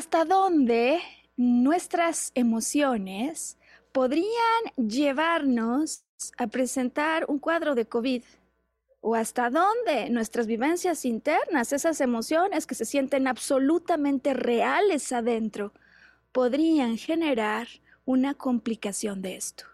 ¿Hasta dónde nuestras emociones podrían llevarnos a presentar un cuadro de COVID? ¿O hasta dónde nuestras vivencias internas, esas emociones que se sienten absolutamente reales adentro, podrían generar una complicación de esto?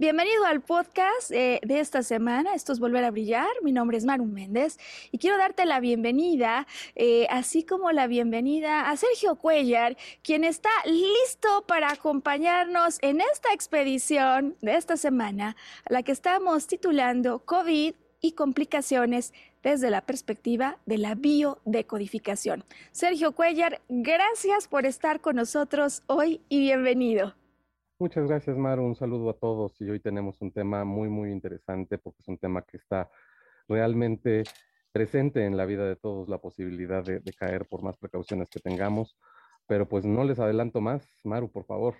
Bienvenido al podcast eh, de esta semana. Esto es Volver a Brillar. Mi nombre es Maru Méndez y quiero darte la bienvenida, eh, así como la bienvenida a Sergio Cuellar, quien está listo para acompañarnos en esta expedición de esta semana, a la que estamos titulando COVID y complicaciones desde la perspectiva de la biodecodificación. Sergio Cuellar, gracias por estar con nosotros hoy y bienvenido. Muchas gracias, Maru. Un saludo a todos. Y hoy tenemos un tema muy, muy interesante porque es un tema que está realmente presente en la vida de todos, la posibilidad de, caer por más precauciones que tengamos. Pero pues no les adelanto más. Maru, por favor.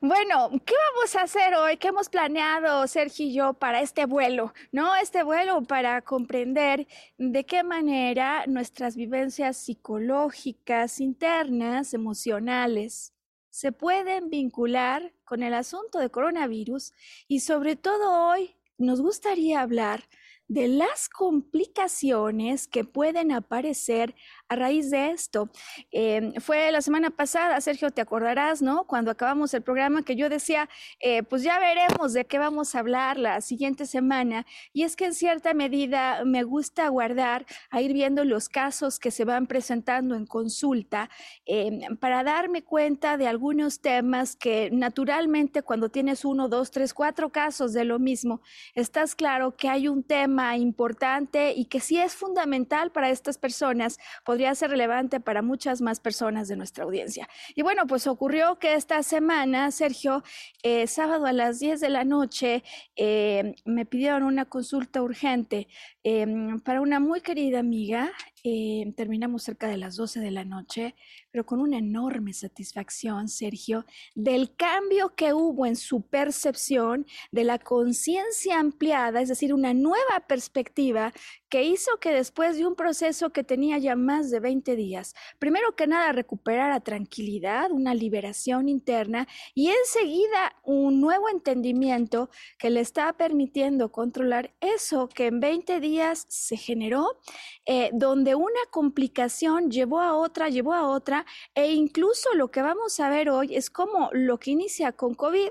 Bueno, ¿qué vamos a hacer hoy? ¿Qué hemos planeado Sergio y yo para este vuelo? ¿No? Este vuelo para comprender de qué manera nuestras vivencias psicológicas, internas, emocionales, se pueden vincular con el asunto de coronavirus y sobre todo hoy nos gustaría hablar de las complicaciones que pueden aparecer a raíz de esto. Em, fue la semana pasada, Sergio, te acordarás, ¿no? Cuando acabamos el programa que yo decía, eh, pues ya veremos de qué vamos a hablar la siguiente semana. Y es que en cierta medida me gusta guardar a ir viendo los casos que se van presentando en consulta em, para darme cuenta de algunos temas que naturalmente cuando tienes uno, dos, tres, cuatro casos de lo mismo, estás claro que hay un tema importante y que sí es fundamental para estas personas, podría ser relevante para muchas más personas de nuestra audiencia. Y bueno, pues ocurrió que esta semana, Sergio, eh, sábado a las 10 de la noche, eh, me pidieron una consulta urgente em, para una muy querida amiga. Eh, terminamos cerca de las 12 de la noche pero con una enorme satisfacción, Sergio, del cambio que hubo en su percepción de la conciencia ampliada, es decir, una nueva perspectiva que hizo que después de un proceso que tenía ya más de 20 días, primero que nada recuperara tranquilidad, una liberación interna y enseguida un nuevo entendimiento que le está permitiendo controlar eso que en 20 días se generó, eh, donde una complicación llevó a otra, llevó a otra, e incluso lo que vamos a ver hoy es cómo lo que inicia con COVID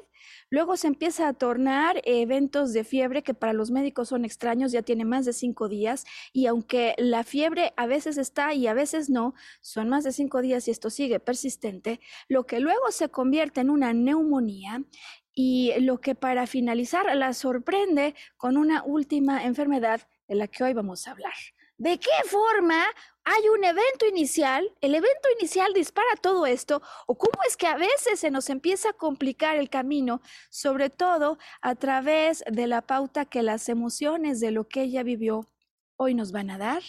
Luego se empieza a tornar eventos de fiebre que para los médicos son extraños, ya tiene más de cinco días y aunque la fiebre a veces está y a veces no, son más de cinco días y esto sigue persistente, lo que luego se convierte en una neumonía y lo que para finalizar la sorprende con una última enfermedad de la que hoy vamos a hablar. ¿De qué forma hay un evento inicial? ¿El evento inicial dispara todo esto? ¿O cómo es que a veces se nos empieza a complicar el camino, sobre todo a través de la pauta que las emociones de lo que ella vivió hoy nos van a dar?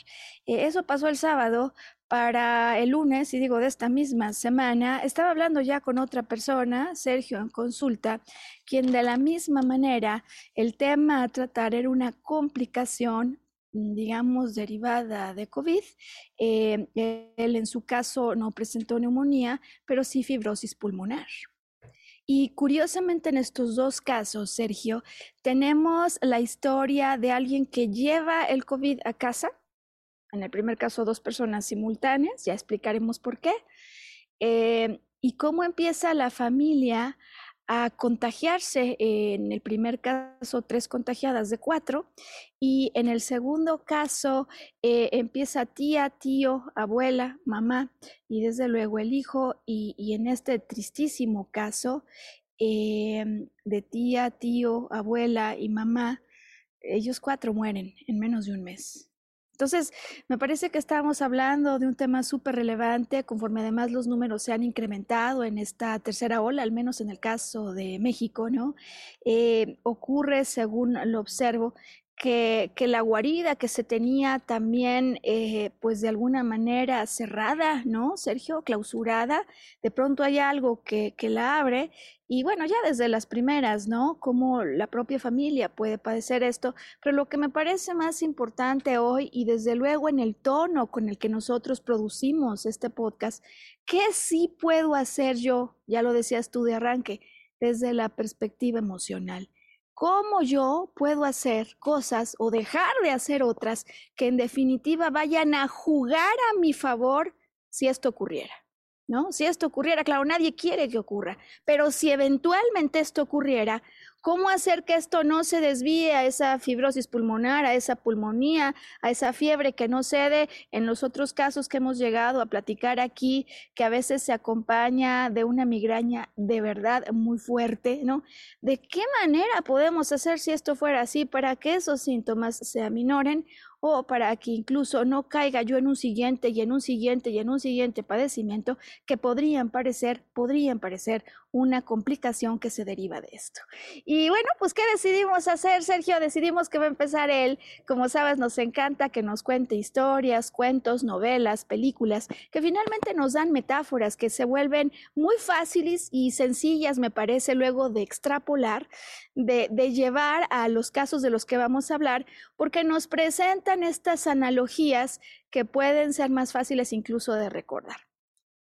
Eh, eso pasó el sábado. Para el lunes, y digo de esta misma semana, estaba hablando ya con otra persona, Sergio, en consulta, quien de la misma manera el tema a tratar era una complicación digamos, derivada de COVID. Eh, él en su caso no presentó neumonía, pero sí fibrosis pulmonar. Y curiosamente en estos dos casos, Sergio, tenemos la historia de alguien que lleva el COVID a casa. En el primer caso, dos personas simultáneas, ya explicaremos por qué. Eh, y cómo empieza la familia a contagiarse. En el primer caso, tres contagiadas de cuatro. Y en el segundo caso, eh, empieza tía, tío, abuela, mamá y desde luego el hijo. Y, en este tristísimo caso em, de tía, tío, abuela y mamá, ellos cuatro mueren en menos de un mes. Entonces, me parece que estamos hablando de un tema súper relevante, conforme además los números se han incrementado en esta tercera ola, al menos en el caso de México, ¿no? Eh, ocurre, según lo observo, que, la guarida que se tenía también, eh, pues de alguna manera cerrada, ¿no, Sergio? Clausurada, de pronto hay algo que, que la abre y bueno, ya desde las primeras, ¿no? Cómo la propia familia puede padecer esto, pero lo que me parece más importante hoy y desde luego en el tono con el que nosotros producimos este podcast, ¿qué sí puedo hacer yo? Ya lo decías tú de arranque, desde la perspectiva emocional. ¿Cómo yo puedo hacer cosas o dejar de hacer otras que en definitiva vayan a jugar a mi favor si esto ocurriera? ¿no? Si esto ocurriera, claro, nadie quiere que ocurra, pero si eventualmente esto ocurriera, ¿cómo hacer que esto no se desvíe a esa fibrosis pulmonar, a esa pulmonía, a esa fiebre que no cede en los otros casos que hemos llegado a platicar aquí, que a veces se acompaña de una migraña de verdad muy fuerte, ¿no? ¿De qué manera podemos hacer si esto fuera así para que esos síntomas se aminoren o para que incluso no caiga yo en un siguiente y en un siguiente y en un siguiente padecimiento que podrían parecer, podrían parecer una complicación que se deriva de esto. Y bueno, pues ¿qué decidimos hacer, Sergio? Decidimos que va a empezar él. Como sabes, nos encanta que nos cuente historias, cuentos, novelas, películas, que finalmente nos dan metáforas que se vuelven muy fáciles y sencillas, me parece, luego de extrapolar, de, llevar a los casos de los que vamos a hablar, porque nos presentan estas analogías que pueden ser más fáciles incluso de recordar.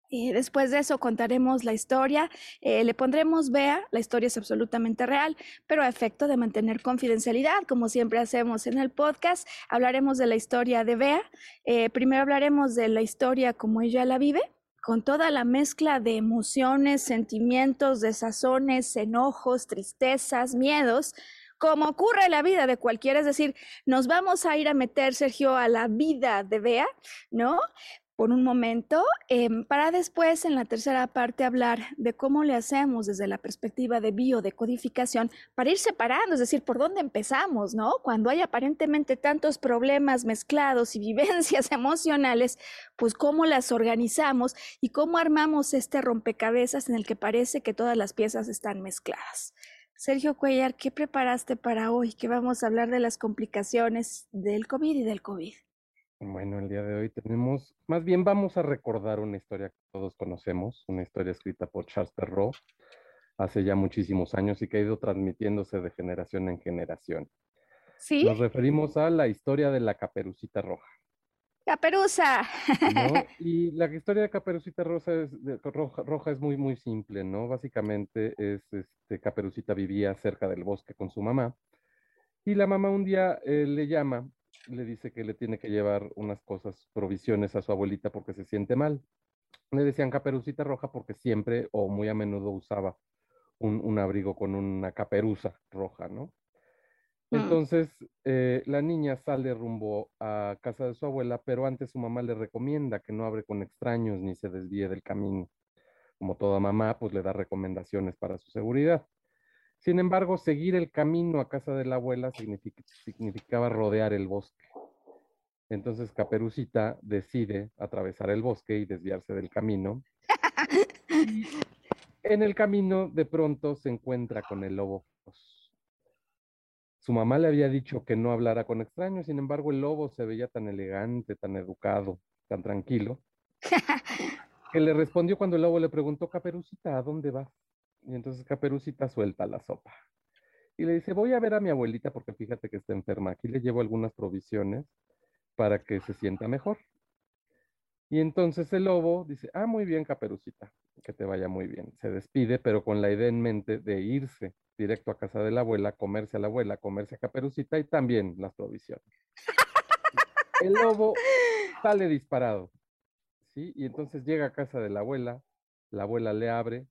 Y después de eso contaremos la historia, eh, le pondremos Bea, la historia es absolutamente real, pero a efecto de mantener confidencialidad, como siempre hacemos en el podcast, hablaremos de la historia de Bea. Eh, primero hablaremos de la historia como ella la vive, con toda la mezcla de emociones, sentimientos, desazones, enojos, tristezas, miedos, como ocurre en la vida de cualquiera, es decir, nos vamos a ir a meter, Sergio, a la vida de Bea, ¿no? Por un momento, em, para después en la tercera parte hablar de cómo le hacemos desde la perspectiva de biodecodificación para ir separando, es decir, por dónde empezamos, ¿no? Cuando hay aparentemente tantos problemas mezclados y vivencias emocionales, pues cómo las organizamos y cómo armamos este rompecabezas en el que parece que todas las piezas están mezcladas. Sergio Cuellar, ¿qué preparaste para hoy? Que vamos a hablar de las complicaciones del COVID y del COVID. Bueno, el día de hoy tenemos, más bien vamos a recordar una historia que todos conocemos, una historia escrita por Charles Perrault hace ya muchísimos años y que ha ido transmitiéndose de generación en generación. ¿Sí? Nos referimos a la historia de la caperucita roja. Caperuza. Y la historia de Caperucita Rosa es, roja, es muy, muy simple, ¿no? Básicamente es, este, Caperucita vivía cerca del bosque con su mamá y la mamá un día eh, le llama le dice que le tiene que llevar unas cosas, provisiones a su abuelita porque se siente mal. Le decían caperucita roja porque siempre o muy a menudo usaba un, abrigo con una caperuza roja, ¿no? Mm. Entonces, eh, la niña sale rumbo a casa de su abuela, pero antes su mamá le recomienda que no abre con extraños ni se desvíe del camino. Como toda mamá, pues le da recomendaciones para su seguridad. Sin embargo, seguir el camino a casa de la abuela significaba rodear el bosque. Entonces Caperucita decide atravesar el bosque y desviarse del camino. en el camino de pronto se encuentra con el lobo Su mamá le había dicho que no hablara con extraños, sin embargo el lobo se veía tan elegante, tan educado, tan tranquilo, que le respondió cuando el lobo le preguntó, Caperucita, ¿a dónde vas? Y entonces Caperucita suelta la sopa. y le dice, voy a ver a mi abuelita porque fíjate que está enferma. Aquí le llevo algunas provisiones para que se sienta mejor. Y entonces el lobo dice, ah, muy bien, caperucita, que te vaya muy bien. Se despide, pero con la idea en mente de irse directo a casa de la abuela, comerse a la abuela, comerse a caperucita y también las provisiones. El lobo sale disparado, ¿sí? Y entonces llega a casa de la abuela, la abuela le abre,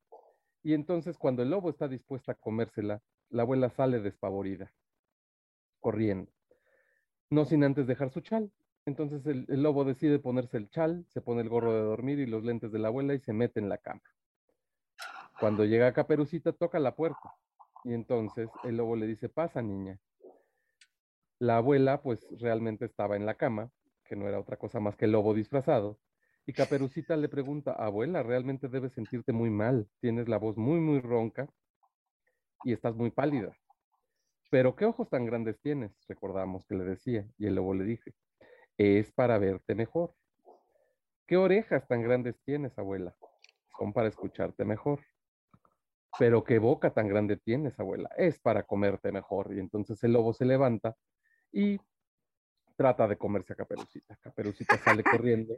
y entonces cuando el lobo está dispuesta a comérsela, la abuela sale despavorida, corriendo, no sin antes dejar su chal. Entonces el, lobo decide ponerse el chal, se pone el gorro de dormir y los lentes de la abuela y se mete en la cama. Cuando llega Caperucita, toca la puerta y entonces el lobo le dice, pasa niña. La abuela pues realmente estaba en la cama, que no era otra cosa más que el lobo disfrazado, y Caperucita le pregunta, abuela, realmente debes sentirte muy mal, tienes la voz muy, muy ronca y estás muy pálida. Pero qué ojos tan grandes tienes, recordamos que le decía, y el lobo le dije, es para verte mejor. ¿Qué orejas tan grandes tienes, abuela? Son para escucharte mejor. Pero qué boca tan grande tienes, abuela, es para comerte mejor. Y entonces el lobo se levanta y trata de comerse a Caperucita. Caperucita sale corriendo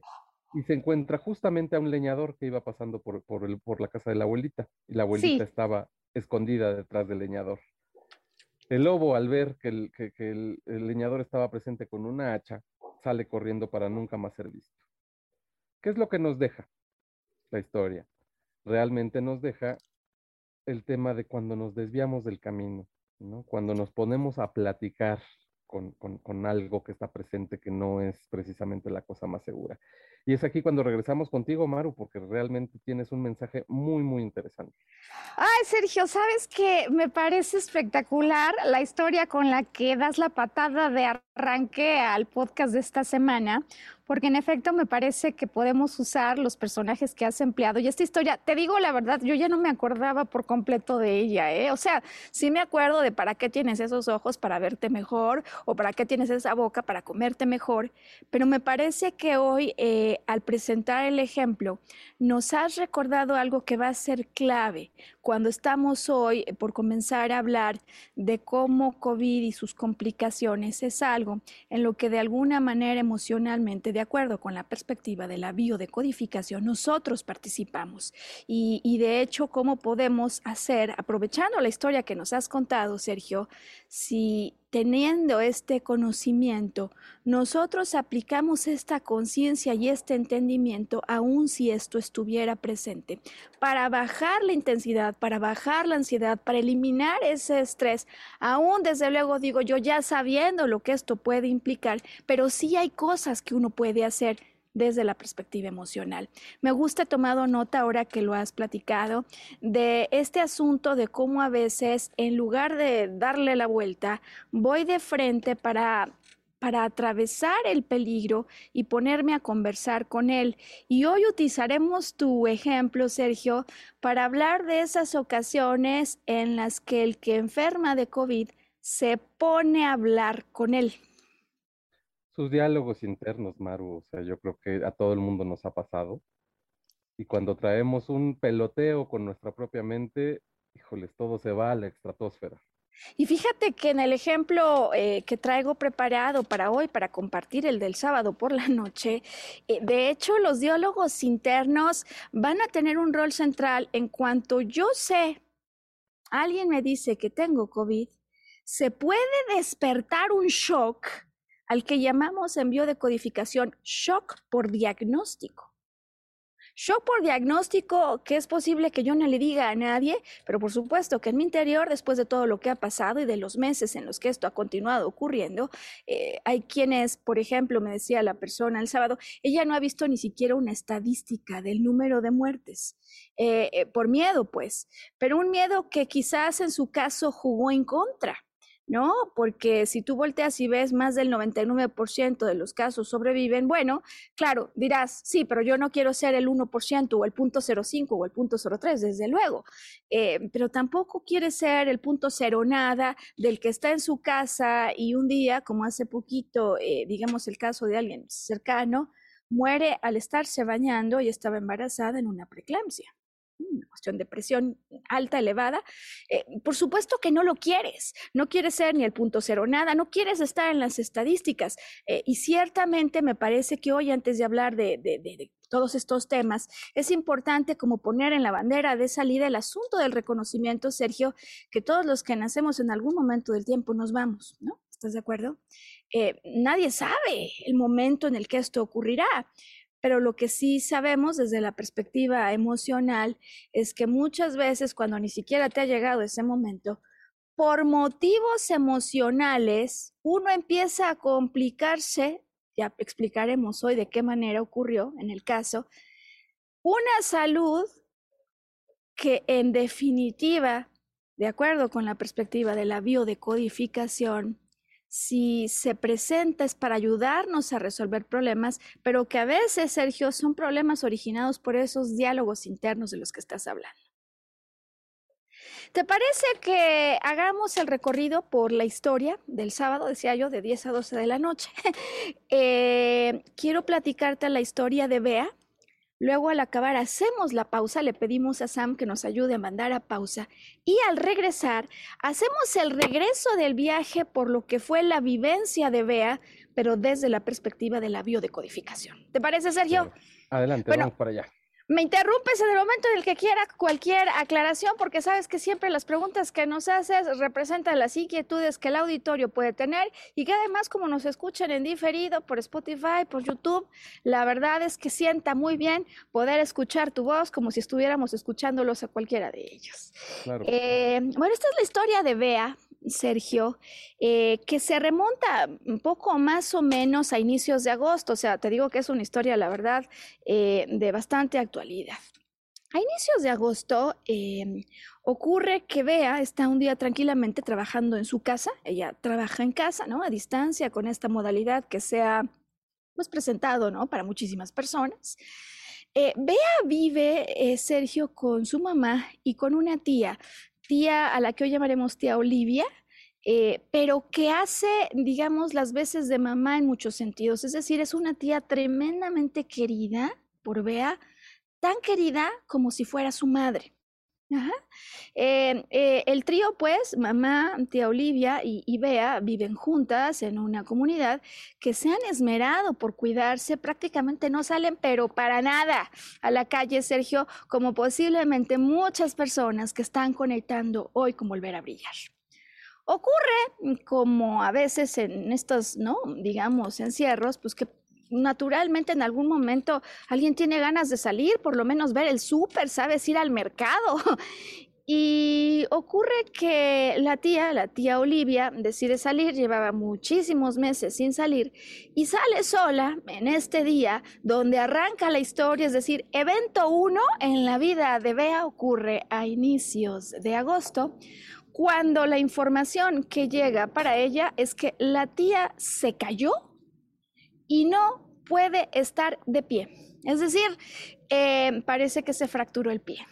y se encuentra justamente a un leñador que iba pasando por, por, la casa de la abuelita. Y la abuelita estaba escondida detrás del leñador. El lobo, al ver que, el, leñador estaba presente con una hacha, sale corriendo para nunca más ser visto. ¿Qué es lo que nos deja la historia? Realmente nos deja el tema de cuando nos desviamos del camino, ¿no? cuando nos ponemos a platicar con, con, algo que está presente que no es precisamente la cosa más segura. Y es aquí cuando regresamos contigo, Maru, porque realmente tienes un mensaje muy, muy interesante. Ay, Sergio, ¿sabes qué? Me parece espectacular la historia con la que das la patada de arranque al podcast de esta semana, porque en efecto me parece que podemos usar los personajes que has empleado. Y esta historia, te digo la verdad, yo ya no me acordaba por completo de ella, ¿eh? O sea, sí me acuerdo de para qué tienes esos ojos para verte mejor o para qué tienes esa boca para comerte mejor, pero me parece que hoy, eh, al presentar el ejemplo, nos has recordado algo que va a ser clave cuando estamos hoy eh, por comenzar a hablar de cómo COVID y sus complicaciones es algo en lo que de alguna manera emocionalmente, de acuerdo con la perspectiva de la biodecodificación, nosotros participamos. Y, de hecho, ¿cómo podemos hacer, aprovechando la historia que nos has contado, Sergio, si teniendo este conocimiento, nosotros aplicamos esta conciencia y este entendimiento aun si esto estuviera presente, para bajar la intensidad, para bajar la ansiedad, para eliminar ese estrés, aún desde luego digo yo ya sabiendo lo que esto puede implicar, pero sí hay cosas que uno puede hacer desde la perspectiva emocional. Me gusta, tomado nota ahora que lo has platicado, de este asunto de cómo a veces, en lugar de darle la vuelta, voy de frente para para atravesar el peligro y ponerme a conversar con él. Y hoy utilizaremos tu ejemplo, Sergio, para hablar de esas ocasiones en las que el que enferma de COVID se pone a hablar con él sus diálogos internos, Maru, o sea, yo creo que a todo el mundo nos ha pasado. Y cuando traemos un peloteo con nuestra propia mente, híjoles, todo se va a la estratosfera. Y fíjate que en el ejemplo eh, que traigo preparado para hoy, para compartir el del sábado por la noche, eh, de hecho los diálogos internos van a tener un rol central en cuanto yo sé, alguien me dice que tengo COVID, se puede despertar un shock al que llamamos en biodecodificación shock por diagnóstico. Shock por diagnóstico que es posible que yo no le diga a nadie, pero por supuesto que en mi interior, después de todo lo que ha pasado y de los meses en los que esto ha continuado ocurriendo, eh, hay quienes, por ejemplo, me decía la persona el sábado, ella no ha visto ni siquiera una estadística del número de muertes, eh, eh, por miedo pues, pero un miedo que quizás en su caso jugó en contra ¿no? Porque si tú volteas y ves más del 99% de los casos sobreviven, bueno, claro, dirás, sí, pero yo no quiero ser el 1% o el punto 0.5 o el punto 0.3, desde luego, eh, pero tampoco quiere ser el punto cero nada del que está en su casa y un día, como hace poquito, eh, digamos el caso de alguien cercano, muere al estarse bañando y estaba embarazada en una preeclampsia. Una cuestión de presión alta, elevada, eh, por supuesto que no lo quieres, no quieres ser ni el punto cero nada, no quieres estar en las estadísticas. Eh, y ciertamente me parece que hoy, antes de hablar de, de todos estos temas, es importante como poner en la bandera de salida el asunto del reconocimiento, Sergio, que todos los que nacemos en algún momento del tiempo nos vamos, ¿no? ¿Estás de acuerdo? Eh, nadie sabe el momento en el que esto ocurrirá, pero lo que sí sabemos desde la perspectiva emocional es que muchas veces cuando ni siquiera te ha llegado ese momento, por motivos emocionales, uno empieza a complicarse ya explicaremos hoy de qué manera ocurrió en el caso, una salud que en definitiva, de acuerdo con la perspectiva de la biodecodificación, si se presenta es para ayudarnos a resolver problemas, pero que a veces, Sergio, son problemas originados por esos diálogos internos de los que estás hablando. ¿Te parece que hagamos el recorrido por la historia del sábado, decía yo, de 10 a 12 de la noche? Eh, quiero platicarte la historia de Bea. Luego al acabar hacemos la pausa, le pedimos a Sam que nos ayude a mandar a pausa y al regresar hacemos el regreso del viaje por lo que fue la vivencia de Bea, pero desde la perspectiva de la biodecodificación. ¿Te parece, Sergio? Adelante, vamos para allá. Me interrumpes en el momento en el que quiera cualquier aclaración, porque sabes que siempre las preguntas que nos haces representan las inquietudes que el auditorio puede tener y que además como nos escuchan en diferido por Spotify, por YouTube, la verdad es que sienta muy bien poder escuchar tu voz como si estuviéramos escuchándolos a cualquiera de ellos. Eh, bueno, esta es la historia de Bea, Sergio, eh, que se remonta un poco más o menos a inicios de agosto. O sea, te digo que es una historia, la verdad, eh, de bastante actualidad. A inicios de agosto em, ocurre que Bea está un día tranquilamente trabajando en su casa. Ella trabaja en casa, ¿no? A distancia, con esta modalidad que se ha pues, presentado, ¿no? Para muchísimas personas. Eh, Bea vive, Sergio, con su mamá y con una tía tía a la que hoy llamaremos tía Olivia, eh, pero que hace, digamos, las veces de mamá en muchos sentidos. Es decir, es una tía tremendamente querida por Bea, tan querida como si fuera su madre. Eh, eh, el trío, pues, mamá, tía Olivia y, y, Bea viven juntas en una comunidad que se han esmerado por cuidarse, prácticamente no salen, pero para nada a la calle, Sergio, como posiblemente muchas personas que están conectando hoy con volver a brillar. Ocurre, como a veces en estos, ¿no? Digamos, encierros, pues que naturalmente en algún momento alguien tiene ganas de salir, por lo menos ver el súper, sabes, ir al mercado. Y ocurre que la tía, la tía Olivia, decide salir, llevaba muchísimos meses sin salir, y sale sola en este día donde arranca la historia, es decir, evento uno en la vida de Bea ocurre a inicios de agosto, cuando la información que llega para ella es que la tía se cayó y no puede estar de pie. Es decir, eh, parece que se fracturó el pie.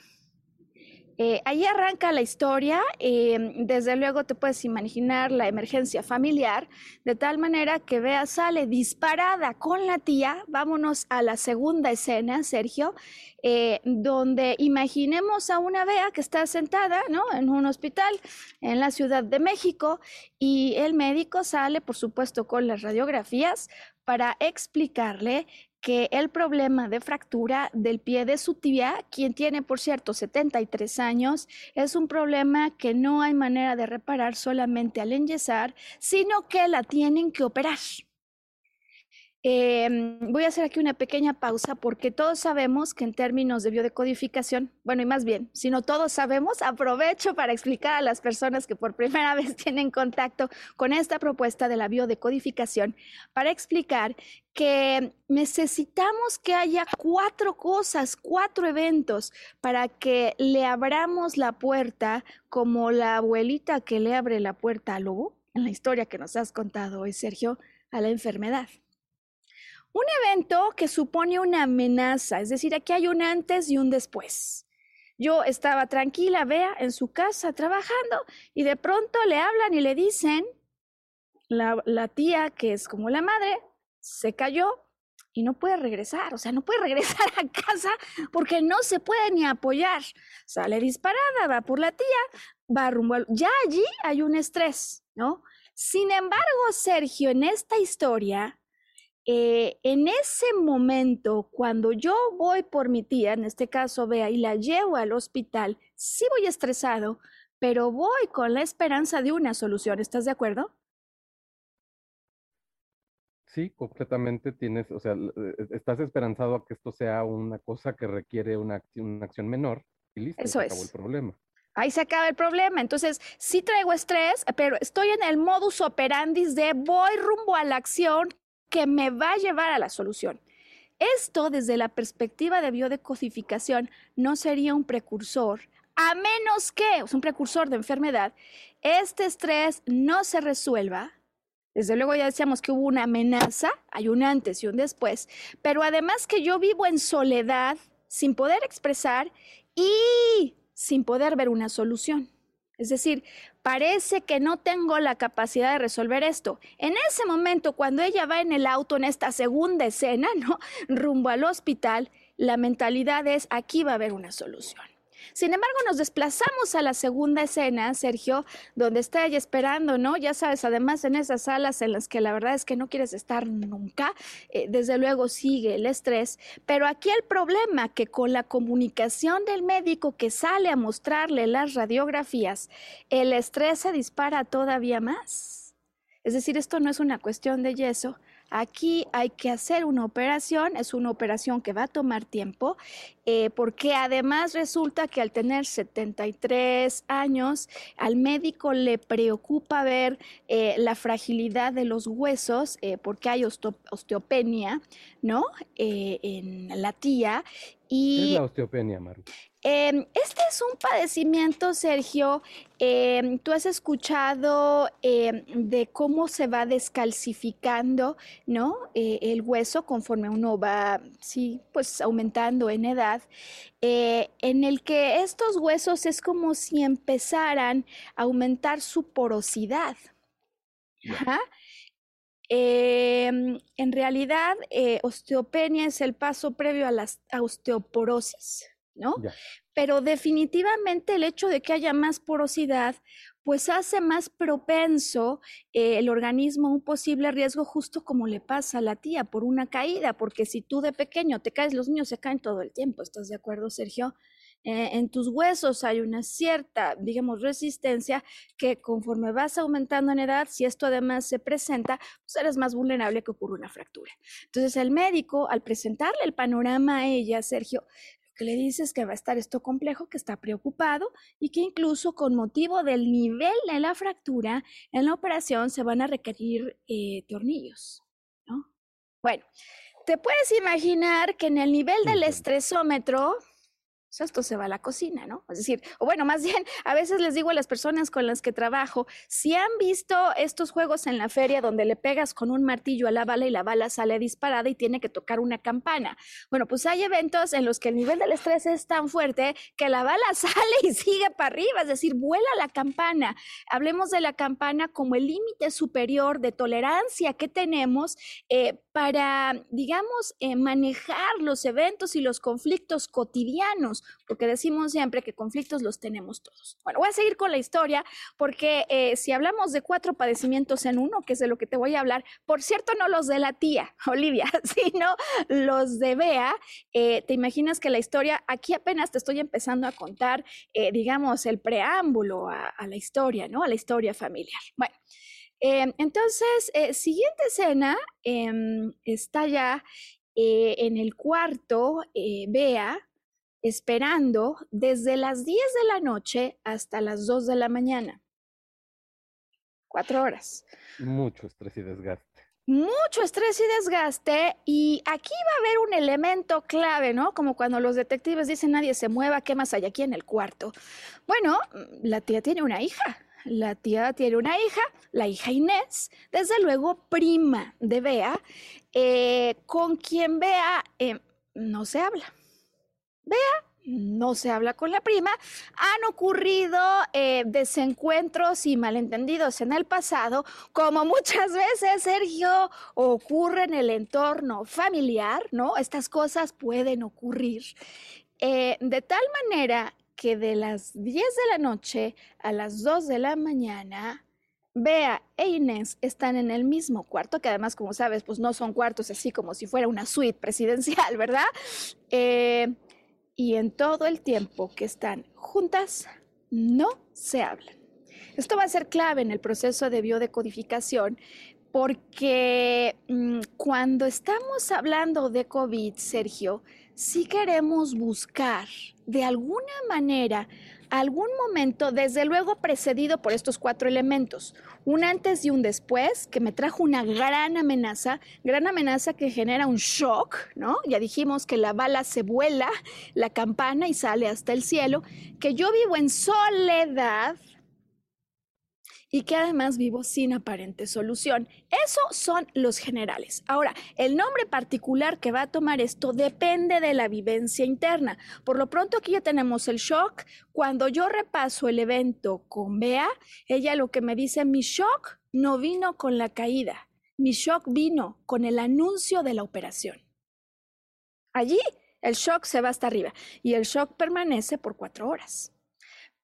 Eh, ahí arranca la historia. Eh, desde luego te puedes imaginar la emergencia familiar, de tal manera que Bea sale disparada con la tía. Vámonos a la segunda escena, Sergio, donde imaginemos a una Bea que está sentada ¿no? en un hospital en la Ciudad de México y el médico sale, por supuesto, con las radiografías para explicarle que el problema de fractura del pie de su tibia, quien tiene, por cierto, 73 años, es un problema que no hay manera de reparar solamente al enyesar, sino que la tienen que operar. Em, voy a hacer aquí una pequeña pausa porque todos sabemos que en términos de biodecodificación, bueno, y más bien, si no todos sabemos, aprovecho para explicar a las personas que por primera vez tienen contacto con esta propuesta de la biodecodificación, para explicar que necesitamos que haya cuatro cosas, cuatro eventos para que le abramos la puerta como la abuelita que le abre la puerta al lobo, en la historia que nos has contado hoy, Sergio, a la enfermedad. Un evento que supone una amenaza, es decir, aquí hay un antes y un después. Yo estaba tranquila, vea, en su casa trabajando y de pronto le hablan y le dicen, la, tía, que es como la madre, se cayó y no puede regresar, o sea, no puede regresar a casa porque no se puede ni apoyar. Sale disparada, va por la tía, va rumbo al... Ya allí hay un estrés, ¿no? Sin embargo, Sergio, en esta historia, eh, en ese momento, cuando yo voy por mi tía, en este caso, vea, y la llevo al hospital, sí voy estresado, pero voy con la esperanza de una solución. ¿Estás de acuerdo? Sí, completamente tienes, o sea, e, estás esperanzado a que esto sea una cosa que requiere una, acción, menor y listo, Eso se acabó el problema. Ahí se acaba el problema. Entonces, sí traigo estrés, pero estoy en el modus operandi de voy rumbo a la acción que me va a llevar a la solución. Esto, desde la perspectiva de biodecodificación, no sería un precursor, a menos que, es un precursor de enfermedad, este estrés no se resuelva desde luego ya decíamos que hubo una amenaza, hay un antes y un después, pero además que yo vivo en soledad, sin poder expresar y sin poder ver una solución. Es decir, parece que no tengo la capacidad de resolver esto. En ese momento, cuando ella va en el auto en esta segunda escena, ¿no? Rumbo al hospital, la mentalidad es, aquí va a haber una solución. Sin embargo, nos desplazamos a la segunda escena, Sergio, donde está ella esperando, ¿no? Ya sabes, además en esas salas en las que la verdad es que no quieres estar nunca, eh, desde luego sigue el estrés, pero aquí el problema que con la comunicación del médico que sale a mostrarle las radiografías, el estrés se dispara todavía más. Es decir, esto no es una cuestión de yeso, Aquí hay que hacer una operación, es una operación que va a tomar tiempo, eh, porque además resulta que al tener 73 años, al médico le preocupa ver eh, la fragilidad de los huesos, eh, porque hay osteopenia, ¿no? en la tía. Y, ¿Qué es la osteopenia, Maru? Em, este es un padecimiento, Sergio. Em, tú has escuchado em, de cómo se va descalcificando, ¿no? Eh, el hueso conforme uno va, sí, pues aumentando en edad, eh, en el que estos huesos es como si empezaran a aumentar su porosidad. en realidad, eh, osteopenia es el paso previo a la osteoporosis. ¿No? Pero definitivamente el hecho de que haya más porosidad, pues hace más propenso eh, el organismo a un posible riesgo justo como le pasa a la tía por una caída, porque si tú de pequeño te caes, los niños se caen todo el tiempo, ¿estás de acuerdo, Sergio? Eh, en tus huesos hay una cierta, digamos, resistencia que conforme vas aumentando en edad, si esto además se presenta, pues eres más vulnerable que ocurra una fractura. Entonces el médico, al presentarle el panorama a ella, Sergio, que le dices que va a estar esto complejo, que está preocupado y que incluso con motivo del nivel de la fractura en la operación se van a requerir eh, tornillos, ¿no? Bueno, te puedes imaginar que en el nivel del estresómetro, esto se va a la cocina, ¿no? Es decir, o bueno, más bien, a veces les digo a las personas con las que trabajo, si han visto estos juegos en la feria donde le pegas con un martillo a la bala y la bala sale disparada y tiene que tocar una campana. Bueno, pues hay eventos en los que el nivel del estrés es tan fuerte que la bala sale y sigue para arriba, es decir, vuela la campana. Hablemos de la campana como el límite superior de tolerancia que tenemos eh, para, digamos, eh, manejar los eventos y los conflictos cotidianos porque decimos siempre que conflictos los tenemos todos. Bueno, voy a seguir con la historia porque eh, si hablamos de cuatro padecimientos en uno, que es de lo que te voy a hablar, por cierto, no los de la tía Olivia, sino los de Bea, eh, te imaginas que la historia, aquí apenas te estoy empezando a contar, digamos, el preámbulo a, la historia, ¿no? A la historia familiar. Bueno. Entonces, siguiente escena, em, está ya en el cuarto, Bea, esperando desde las 10 de la noche hasta las 2 de la mañana. Cuatro horas. Mucho estrés y desgaste. Mucho estrés y desgaste. Y aquí va a haber un elemento clave, ¿no? Como cuando los detectives dicen nadie se mueva, ¿qué más hay aquí en el cuarto? Bueno, la tía tiene una hija. La tía tiene una hija, la hija Inés, desde luego prima de Bea, eh, con quien Bea eh, no se habla. Bea no se habla con la prima, han ocurrido eh, desencuentros y malentendidos en el pasado, como muchas veces, Sergio, ocurre en el entorno familiar, ¿no? Estas cosas pueden ocurrir. De tal manera que de las 10 de la noche a las 2 de la mañana, Bea e Inés están en el mismo cuarto, que además, como sabes, pues no son cuartos así como si fuera una suite presidencial, ¿verdad? Eh, y en todo el tiempo que están juntas, no se hablan. Esto va a ser clave en el proceso de biodecodificación porque mm, cuando estamos hablando de COVID, Sergio, si queremos buscar de alguna manera algún momento, desde luego precedido por estos cuatro elementos, un antes y un después, que me trajo una gran amenaza, gran amenaza que genera un shock, ¿no? Ya dijimos que la bala se vuela, la campana y sale hasta el cielo, que yo vivo en soledad, y que además vivo sin aparente solución. Eso son los generales. Ahora, el nombre particular que va a tomar esto depende de la vivencia interna. Por lo pronto aquí ya tenemos el shock. Cuando yo repaso el evento con Bea, ella lo que me dice, mi shock no vino con la caída, mi shock vino con el anuncio de la operación. Allí el shock se va hasta arriba y el shock permanece por cuatro horas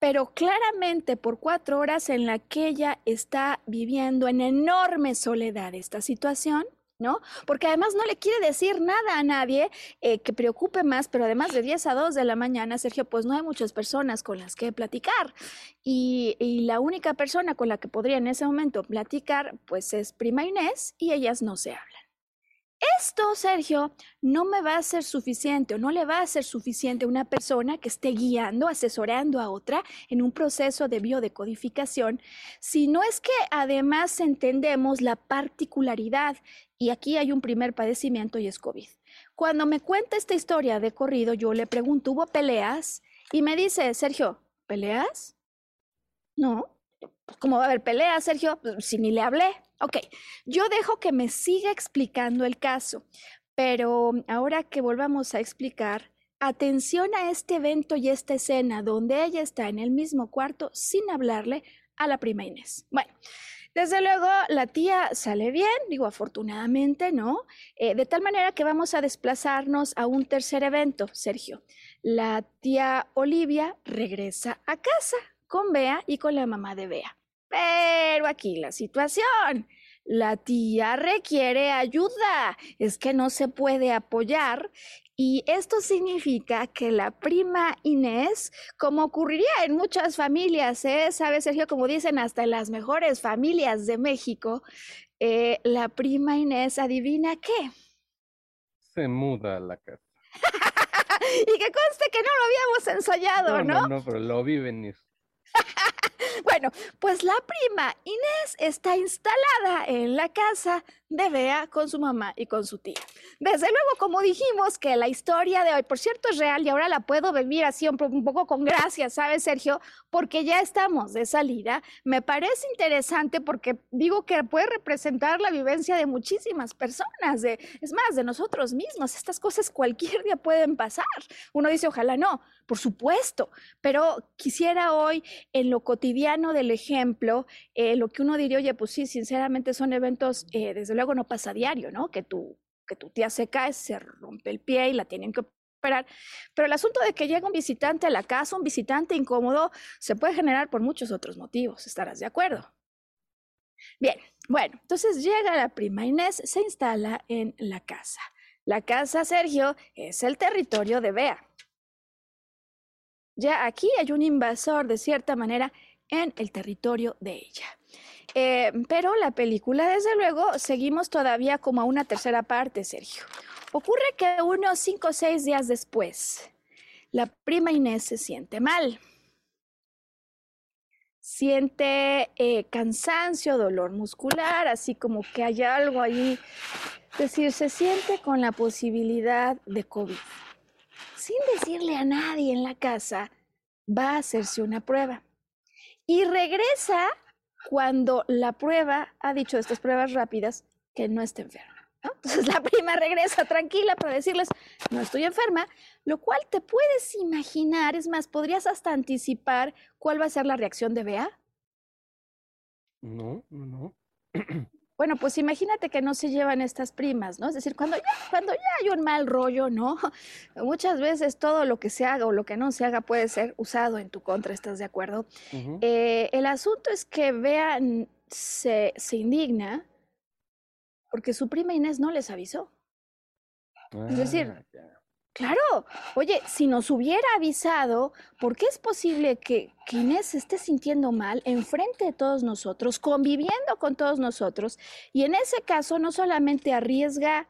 pero claramente por cuatro horas en la que ella está viviendo en enorme soledad esta situación, ¿no? Porque además no le quiere decir nada a nadie eh, que preocupe más, pero además de 10 a 2 de la mañana, Sergio, pues no hay muchas personas con las que platicar. Y, y la única persona con la que podría en ese momento platicar, pues es prima Inés y ellas no se hablan. Esto, Sergio, no me va a ser suficiente o no le va a ser suficiente a una persona que esté guiando, asesorando a otra en un proceso de biodecodificación, si no es que además entendemos la particularidad, y aquí hay un primer padecimiento y es COVID. Cuando me cuenta esta historia de corrido, yo le pregunto, ¿hubo peleas? Y me dice, Sergio, ¿peleas? No. ¿Cómo va a haber peleas, Sergio? Pues, si ni le hablé. Ok, yo dejo que me siga explicando el caso, pero ahora que volvamos a explicar, atención a este evento y esta escena donde ella está en el mismo cuarto sin hablarle a la prima Inés. Bueno. Desde luego, la tía sale bien, digo afortunadamente, ¿no? Eh, de tal manera que vamos a desplazarnos a un tercer evento, Sergio. La tía Olivia regresa a casa con Bea y con la mamá de Bea. Pero aquí la situación. La tía requiere ayuda. Es que no se puede apoyar. Y esto significa que la prima Inés, como ocurriría en muchas familias, ¿eh? ¿sabes, Sergio? Como dicen hasta en las mejores familias de México, eh, la prima Inés, ¿adivina qué? Se muda a la casa. y que conste que no lo habíamos ensayado, ¿no? No, no, pero lo vi venir. Bueno, pues la prima Inés está instalada en la casa de Bea con su mamá y con su tía. Desde luego, como dijimos, que la historia de hoy, por cierto, es real y ahora la puedo vivir así un, poco con gracia, ¿sabes, Sergio? Porque ya estamos de salida. Me parece interesante porque digo que puede representar la vivencia de muchísimas personas, de, es más, de nosotros mismos. Estas cosas cualquier día pueden pasar. Uno dice, ojalá no, por supuesto, pero quisiera hoy en lo cotidiano del ejemplo, eh, lo que uno diría, oye, pues sí, sinceramente son eventos, eh, desde luego no pasa a diario, ¿no? Que tu, que tu tía se cae, se rompe el pie y la tienen que operar. Pero el asunto de que llega un visitante a la casa, un visitante incómodo, se puede generar por muchos otros motivos, estarás de acuerdo. Bien, bueno, entonces llega la prima Inés, se instala en la casa. La casa, Sergio, es el territorio de Bea. Ya aquí hay un invasor, de cierta manera, en el territorio de ella. Eh, pero la película, desde luego, seguimos todavía como a una tercera parte, Sergio. Ocurre que unos cinco o seis días después, la prima Inés se siente mal. Siente eh, cansancio, dolor muscular, así como que hay algo allí. Es decir, se siente con la posibilidad de COVID sin decirle a nadie en la casa, va a hacerse una prueba. Y regresa cuando la prueba ha dicho estas pruebas rápidas que no está enferma. Entonces la prima regresa tranquila para decirles, no estoy enferma, lo cual te puedes imaginar, es más, podrías hasta anticipar cuál va a ser la reacción de Bea. No, no, no. Bueno, pues imagínate que no se llevan estas primas, ¿no? Es decir, cuando ya, cuando ya hay un mal rollo, ¿no? Muchas veces todo lo que se haga o lo que no se haga puede ser usado en tu contra, ¿estás de acuerdo? Eh, el asunto es que Bea se, se indigna porque su prima Inés no les avisó. es decir, ah, claro, oye, si nos hubiera avisado, ¿por qué es posible que, Inés se esté sintiendo mal enfrente de todos nosotros, conviviendo con todos nosotros? Y en ese caso no solamente arriesga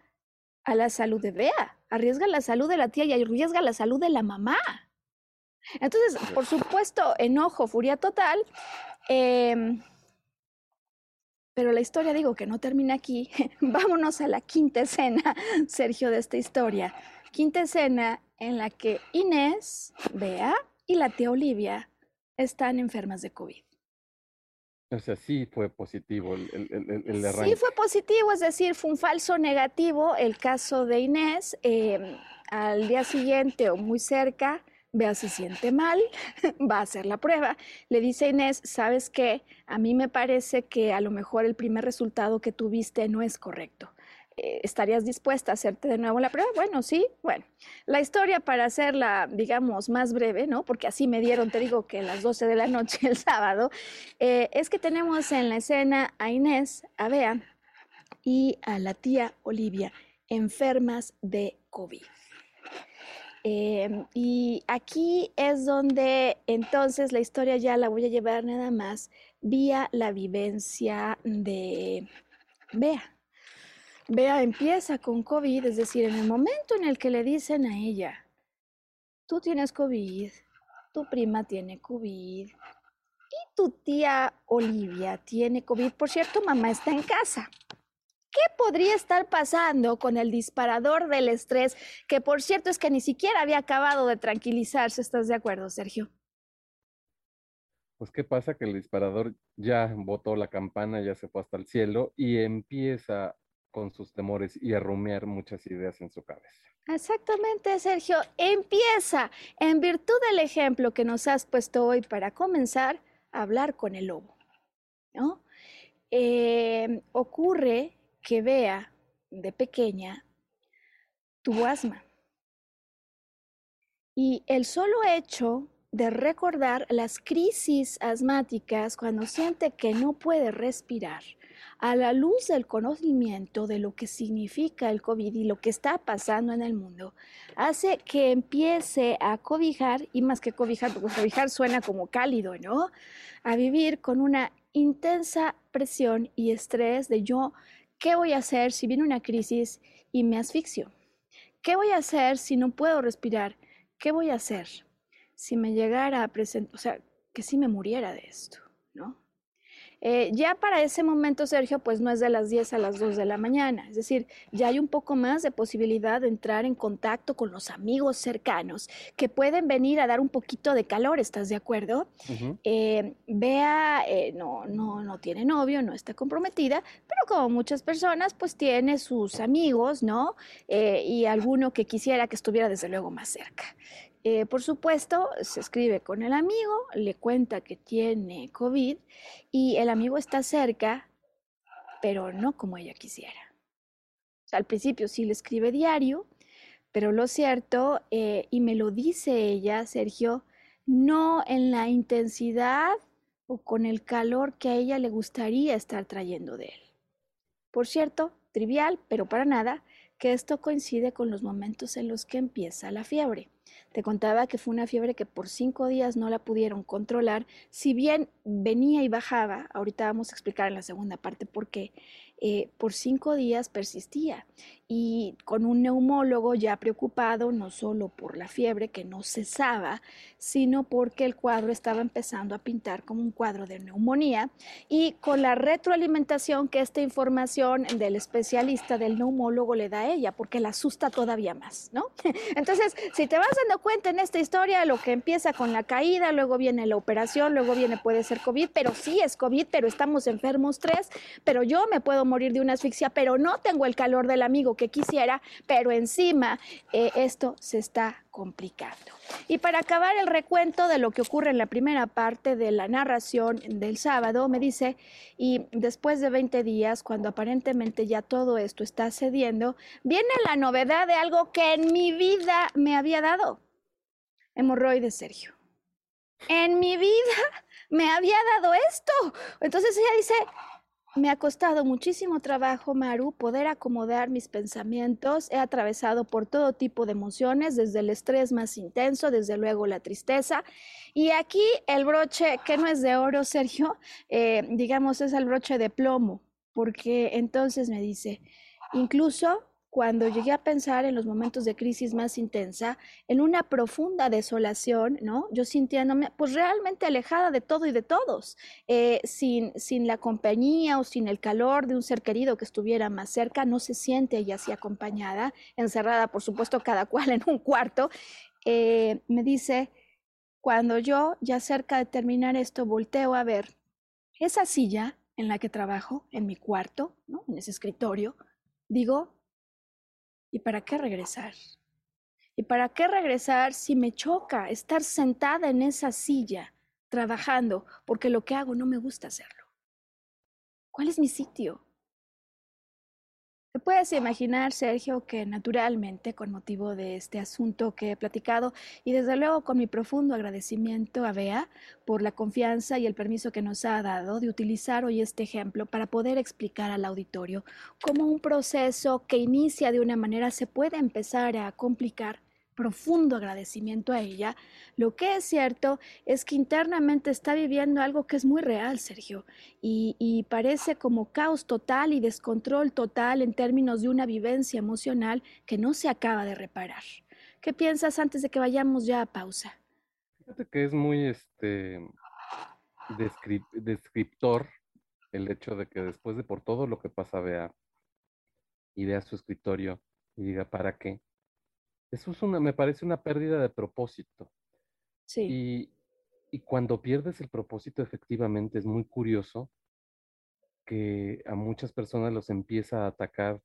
a la salud de Bea, arriesga la salud de la tía y arriesga la salud de la mamá. Entonces, por supuesto, enojo, furia total. Eh, pero la historia, digo que no termina aquí. Vámonos a la quinta escena, Sergio, de esta historia. Quinta escena en la que Inés, Bea y la tía Olivia están enfermas de COVID. O sea, sí fue positivo el, el, el, Sí fue positivo, es decir, fue un falso negativo el caso de Inés. Em, al día siguiente o muy cerca, Bea se siente mal, va a hacer la prueba. Le dice a Inés, ¿sabes qué? A mí me parece que a lo mejor el primer resultado que tuviste no es correcto. Eh, ¿Estarías dispuesta a hacerte de nuevo la prueba? Bueno, sí, bueno. La historia para hacerla, digamos, más breve, ¿no? Porque así me dieron, te digo que a las 12 de la noche el sábado, eh, es que tenemos en la escena a Inés, a Bea y a la tía Olivia enfermas de COVID. Em, y aquí es donde entonces la historia ya la voy a llevar nada más vía la vivencia de Bea. Bea empieza con COVID, es decir, en el momento en el que le dicen a ella, tú tienes COVID, tu prima tiene COVID y tu tía Olivia tiene COVID. Por cierto, mamá está en casa. ¿Qué podría estar pasando con el disparador del estrés, que por cierto es que ni siquiera había acabado de tranquilizarse? ¿Estás de acuerdo, Sergio? Pues qué pasa que el disparador ya botó la campana, ya se fue hasta el cielo y empieza con sus temores y a muchas ideas en su cabeza. Exactamente, Sergio. Empieza, en virtud del ejemplo que nos has puesto hoy para comenzar, a hablar con el lobo. ¿no? Eh, ocurre que vea de pequeña tuvo asma. Y el solo hecho de recordar las crisis asmáticas cuando siente que no puede respirar, a la luz del conocimiento de lo que significa el COVID y lo que está pasando en el mundo, hace que empiece a cobijar, y más que cobijar, porque cobijar suena como cálido, ¿no? A vivir con una intensa presión y estrés de yo ¿Qué voy a hacer si viene una crisis y me asfixio? ¿Qué voy a hacer si no puedo respirar? ¿Qué voy a hacer si me llegara a presentar, o sea, que si me muriera de esto. Eh, ya para ese momento, Sergio, pues no es de las 10 a las 2 de la mañana, es decir, ya hay un poco más de posibilidad de entrar en contacto con los amigos cercanos que pueden venir a dar un poquito de calor, ¿estás de acuerdo? Eh, Bea eh, no, no, no tiene novio, no está comprometida, pero como muchas personas, pues tiene sus amigos, ¿no? y alguno que quisiera que estuviera desde luego más cerca. Eh, por supuesto, se escribe con el amigo, le cuenta que tiene COVID y el amigo está cerca, pero no como ella quisiera. al principio sí le escribe diario, pero lo cierto, eh, y me lo dice ella, Sergio, no en la intensidad o con el calor que a ella le gustaría estar trayendo de él. Por cierto, trivial, pero para nada, que esto coincide con los momentos en los que empieza la fiebre. Te contaba que fue una fiebre que por cinco días no la pudieron controlar, si bien venía y bajaba, ahorita vamos a explicar en la segunda parte por qué, eh, por cinco días persistía y con un neumólogo ya preocupado no solo por la fiebre que no cesaba, sino porque el cuadro estaba empezando a pintar como un cuadro de neumonía y con la retroalimentación que esta información del especialista del neumólogo le da a ella, porque la asusta todavía más, ¿no? Entonces, si te vas dando cuenta en esta historia, lo que empieza con la caída, luego viene la operación, luego viene puede ser COVID, pero sí es COVID, pero estamos enfermos tres, pero yo me puedo morir de una asfixia, pero no tengo el calor del amigo que quisiera, pero encima eh, esto se está complicando. Y para acabar el recuento de lo que ocurre en la primera parte de la narración del sábado, me dice, y después de 20 días, cuando aparentemente ya todo esto está cediendo, viene la novedad de algo que en mi vida me había dado. Hemorroides, Sergio. En mi vida me había dado esto. Entonces ella dice, me ha costado muchísimo trabajo, Maru, poder acomodar mis pensamientos. He atravesado por todo tipo de emociones, desde el estrés más intenso, desde luego la tristeza. Y aquí el broche, que no es de oro, Sergio, eh, digamos es el broche de plomo, porque entonces me dice, incluso cuando llegué a pensar en los momentos de crisis más intensa, en una profunda desolación, ¿no? Yo sintiéndome pues realmente alejada de todo y de todos, eh, sin, sin la compañía o sin el calor de un ser querido que estuviera más cerca, no se siente ella así acompañada, encerrada por supuesto cada cual en un cuarto, eh, me dice, cuando yo ya cerca de terminar esto volteo a ver esa silla en la que trabajo, en mi cuarto, ¿no? en ese escritorio, digo, ¿Y para qué regresar? ¿Y para qué regresar si me choca estar sentada en esa silla trabajando porque lo que hago no me gusta hacerlo? ¿Cuál es mi sitio? Puedes imaginar, Sergio, que naturalmente, con motivo de este asunto que he platicado, y desde luego con mi profundo agradecimiento a Bea por la confianza y el permiso que nos ha dado de utilizar hoy este ejemplo para poder explicar al auditorio cómo un proceso que inicia de una manera se puede empezar a complicar profundo agradecimiento a ella, lo que es cierto es que internamente está viviendo algo que es muy real, Sergio, y, parece como caos total y descontrol total en términos de una vivencia emocional que no se acaba de reparar. ¿Qué piensas antes de que vayamos ya a pausa? Fíjate que es muy este descriptor el hecho de que después de por todo lo que pasa, vea y vea su escritorio y diga, ¿para qué? Eso es una, me parece una pérdida de propósito. Sí. Y, cuando pierdes el propósito, efectivamente, es muy curioso que a muchas personas los empieza a atacar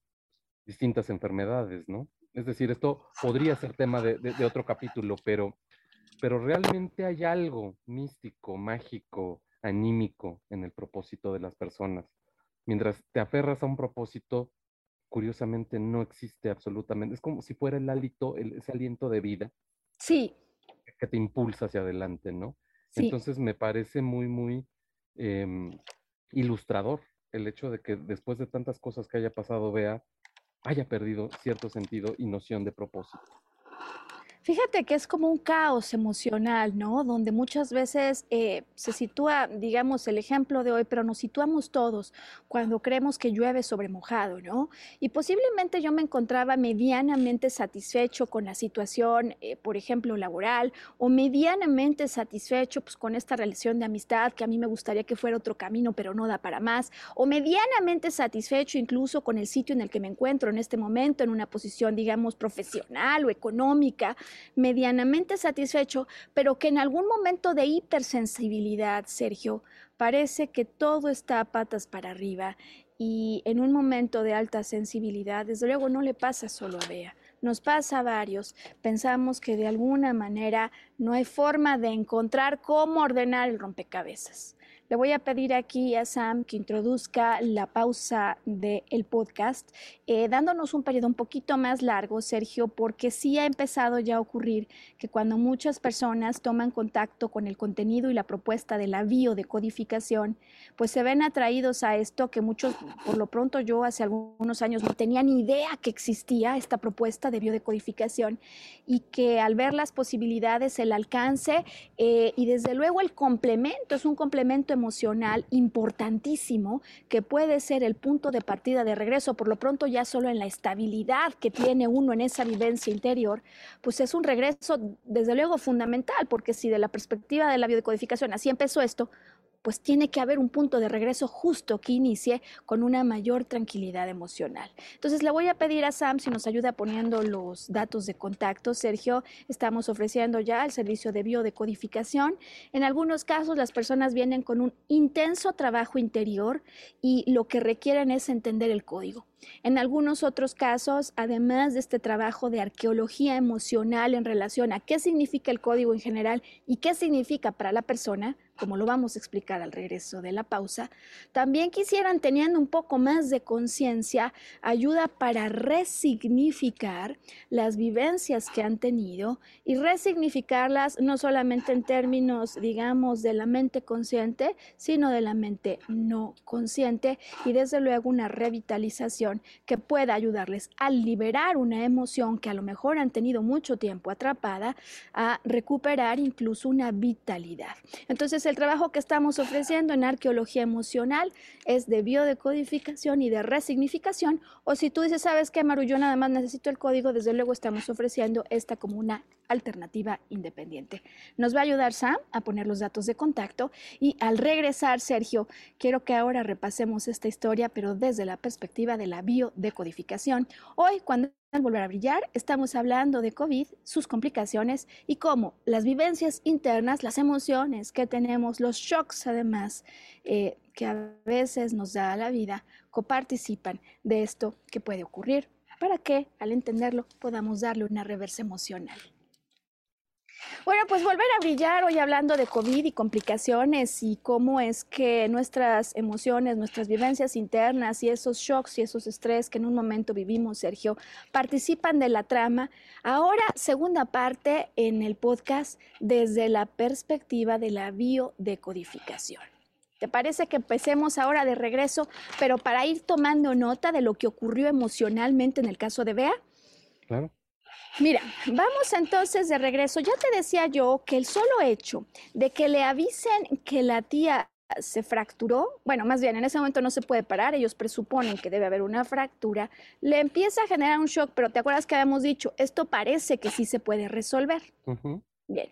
distintas enfermedades, ¿no? Es decir, esto podría ser tema de, de, otro capítulo, pero, pero realmente hay algo místico, mágico, anímico en el propósito de las personas. Mientras te aferras a un propósito, curiosamente no existe absolutamente. Es como si fuera el hálito, ese aliento de vida. Sí. Que te impulsa hacia adelante, ¿no? Entonces me parece muy, muy em, ilustrador el hecho de que después de tantas cosas que haya pasado, vea, haya perdido cierto sentido y noción de propósito. Fíjate que es como un caos emocional, ¿no? Donde muchas veces eh, se sitúa, digamos, el ejemplo de hoy, pero nos situamos todos cuando creemos que llueve sobre mojado, ¿no? Y posiblemente yo me encontraba medianamente satisfecho con la situación, eh, por ejemplo, laboral, o medianamente satisfecho pues, con esta relación de amistad que a mí me gustaría que fuera otro camino, pero no da para más, o medianamente satisfecho incluso con el sitio en el que me encuentro en este momento, en una posición, digamos, profesional o económica medianamente satisfecho, pero que en algún momento de hipersensibilidad, Sergio, parece que todo está a patas para arriba y en un momento de alta sensibilidad, desde luego no le pasa solo a Bea, nos pasa a varios. Pensamos que de alguna manera no hay forma de encontrar cómo ordenar el rompecabezas. Le voy a pedir aquí a Sam que introduzca la pausa del podcast, eh, dándonos un periodo un poquito más largo, Sergio, porque sí ha empezado ya a ocurrir que cuando muchas personas toman contacto con el contenido y la propuesta de la biodecodificación, pues se ven atraídos a esto que muchos, por lo pronto yo hace algunos años no tenía ni idea que existía esta propuesta de biodecodificación y que al ver las posibilidades, el alcance eh, y desde luego el complemento, es un complemento emocional importantísimo que puede ser el punto de partida de regreso, por lo pronto ya solo en la estabilidad que tiene uno en esa vivencia interior, pues es un regreso desde luego fundamental, porque si de la perspectiva de la biodecodificación así empezó esto, pues tiene que haber un punto de regreso justo que inicie con una mayor tranquilidad emocional. Entonces le voy a pedir a Sam si nos ayuda poniendo los datos de contacto. Sergio, estamos ofreciendo ya el servicio de biodecodificación. En algunos casos las personas vienen con un intenso trabajo interior y lo que requieren es entender el código. En algunos otros casos, además de este trabajo de arqueología emocional en relación a qué significa el código en general y qué significa para la persona, como lo vamos a explicar al regreso de la pausa, también quisieran, teniendo un poco más de conciencia, ayuda para resignificar las vivencias que han tenido y resignificarlas no solamente en términos, digamos, de la mente consciente, sino de la mente no consciente y desde luego una revitalización que pueda ayudarles a liberar una emoción que a lo mejor han tenido mucho tiempo atrapada, a recuperar incluso una vitalidad. Entonces, el trabajo que estamos ofreciendo en arqueología emocional es de biodecodificación y de resignificación. O si tú dices, sabes qué, Maru, yo nada más necesito el código, desde luego estamos ofreciendo esta como una alternativa independiente. Nos va a ayudar Sam a poner los datos de contacto y al regresar, Sergio, quiero que ahora repasemos esta historia, pero desde la perspectiva de la biodecodificación. Hoy, cuando al volver a brillar, estamos hablando de COVID, sus complicaciones y cómo las vivencias internas, las emociones que tenemos, los shocks además, eh, que a veces nos da la vida, coparticipan de esto que puede ocurrir para que al entenderlo podamos darle una reversa emocional. Bueno, pues volver a brillar hoy hablando de COVID y complicaciones y cómo es que nuestras emociones, nuestras vivencias internas y esos shocks y esos estrés que en un momento vivimos, Sergio, participan de la trama. Ahora, segunda parte en el podcast desde la perspectiva de la biodecodificación. ¿Te parece que empecemos ahora de regreso, pero para ir tomando nota de lo que ocurrió emocionalmente en el caso de Bea? Claro. Mira, vamos entonces de regreso. Ya te decía yo que el solo hecho de que le avisen que la tía se fracturó, bueno, más bien en ese momento no se puede parar, ellos presuponen que debe haber una fractura, le empieza a generar un shock, pero te acuerdas que habíamos dicho, esto parece que sí se puede resolver. Bien,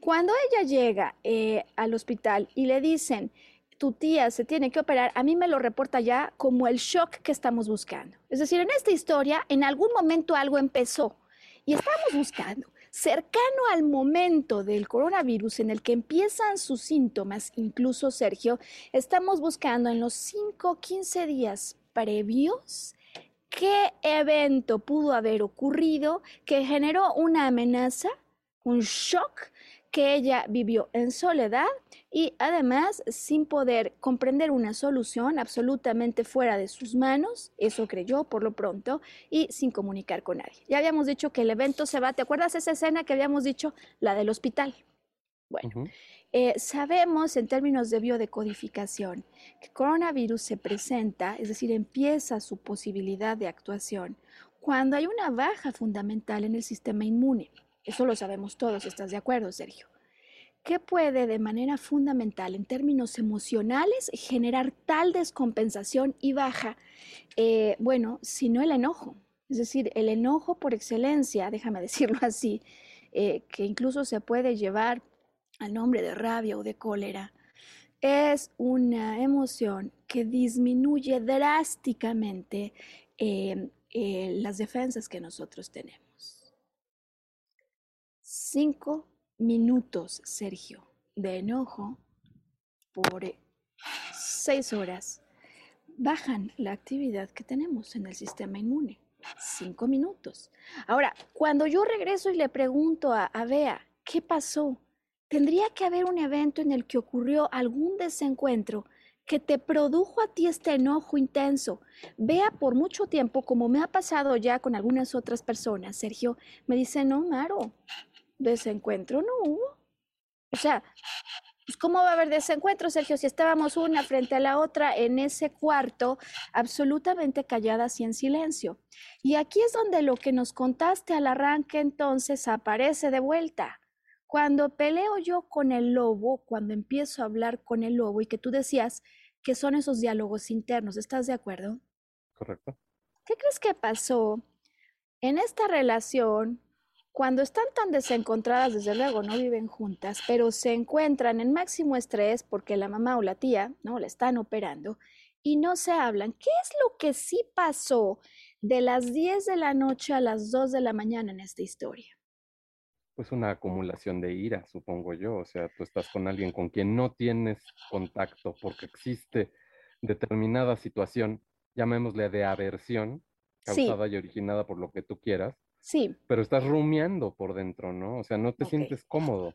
cuando ella llega eh, al hospital y le dicen, tu tía se tiene que operar, a mí me lo reporta ya como el shock que estamos buscando. Es decir, en esta historia, en algún momento algo empezó y estamos buscando, cercano al momento del coronavirus en el que empiezan sus síntomas, incluso Sergio, estamos buscando en los 5, 15 días previos qué evento pudo haber ocurrido que generó una amenaza, un shock que ella vivió en soledad y además sin poder comprender una solución absolutamente fuera de sus manos, eso creyó por lo pronto, y sin comunicar con nadie. Ya habíamos dicho que el evento se va, ¿te acuerdas esa escena que habíamos dicho? La del hospital. Bueno, eh, sabemos en términos de biodecodificación que coronavirus se presenta, es decir, empieza su posibilidad de actuación cuando hay una baja fundamental en el sistema inmune. Eso lo sabemos todos, ¿estás de acuerdo, Sergio? ¿Qué puede de manera fundamental en términos emocionales generar tal descompensación y baja? Eh, bueno, si no el enojo, es decir, el enojo por excelencia, déjame decirlo así, eh, que incluso se puede llevar al nombre de rabia o de cólera, es una emoción que disminuye drásticamente eh, las defensas que nosotros tenemos. Cinco minutos, Sergio, de enojo por seis horas bajan la actividad que tenemos en el sistema inmune. Cinco minutos. Ahora, cuando yo regreso y le pregunto a, a Bea, ¿qué pasó? Tendría que haber un evento en el que ocurrió algún desencuentro que te produjo a ti este enojo intenso. Vea por mucho tiempo, como me ha pasado ya con algunas otras personas, Sergio, me dice, no, Maro, desencuentro no hubo. O sea, pues, ¿cómo va a haber desencuentro, Sergio, si estábamos una frente a la otra en ese cuarto, absolutamente calladas y en silencio? Y aquí es donde lo que nos contaste al arranque entonces aparece de vuelta. Cuando peleo yo con el lobo, cuando empiezo a hablar con el lobo y que tú decías que son esos diálogos internos, ¿estás de acuerdo? Correcto. ¿Qué crees que pasó en esta relación cuando están tan desencontradas, desde luego no viven juntas, pero se encuentran en máximo estrés porque la mamá o la tía, ¿no? La están operando y no se hablan. ¿Qué es lo que sí pasó de las 10 de la noche a las 2 de la mañana en esta historia? Pues una acumulación de ira, supongo yo. O sea, tú estás con alguien con quien no tienes contacto porque existe determinada situación, llamémosle de aversión, causada y originada por lo que tú quieras, Sí. Pero estás rumiando por dentro, ¿no? O sea, no te sientes cómodo.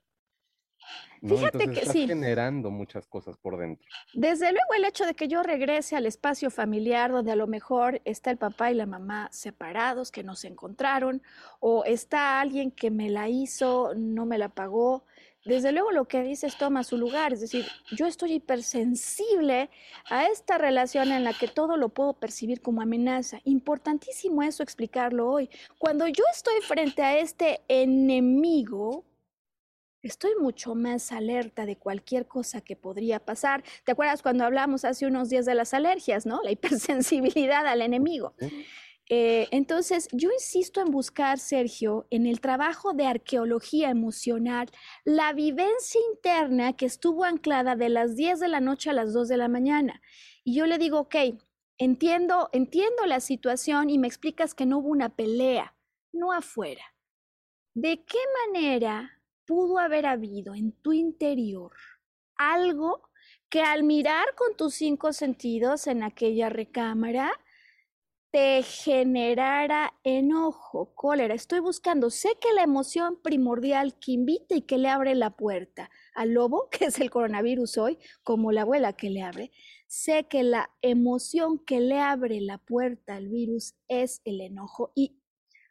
Fíjate que estás sí. generando muchas cosas por dentro. Desde luego el hecho de que yo regrese al espacio familiar donde a lo mejor está el papá y la mamá separados, que no se encontraron, o está alguien que me la hizo, no me la pagó, desde luego lo que dices toma su lugar, es decir, yo estoy hipersensible a esta relación en la que todo lo puedo percibir como amenaza. Importantísimo eso explicarlo hoy. Cuando yo estoy frente a este enemigo, estoy mucho más alerta de cualquier cosa que podría pasar. ¿Te acuerdas cuando hablamos hace unos días de las alergias, no? La hipersensibilidad al enemigo. Entonces, yo insisto en buscar, Sergio, en el trabajo de arqueología emocional, la vivencia interna que estuvo anclada de las 10 de la noche a las 2 de la mañana. Y yo le digo, ok, entiendo, entiendo la situación y me explicas que no hubo una pelea, no afuera. ¿De qué manera pudo haber habido en tu interior algo que al mirar con tus cinco sentidos en aquella recámara, te generara enojo, cólera. Estoy buscando, sé que la emoción primordial que invita y que le abre la puerta al lobo, que es el coronavirus hoy, como la abuela que le abre, sé que la emoción que le abre la puerta al virus es el enojo y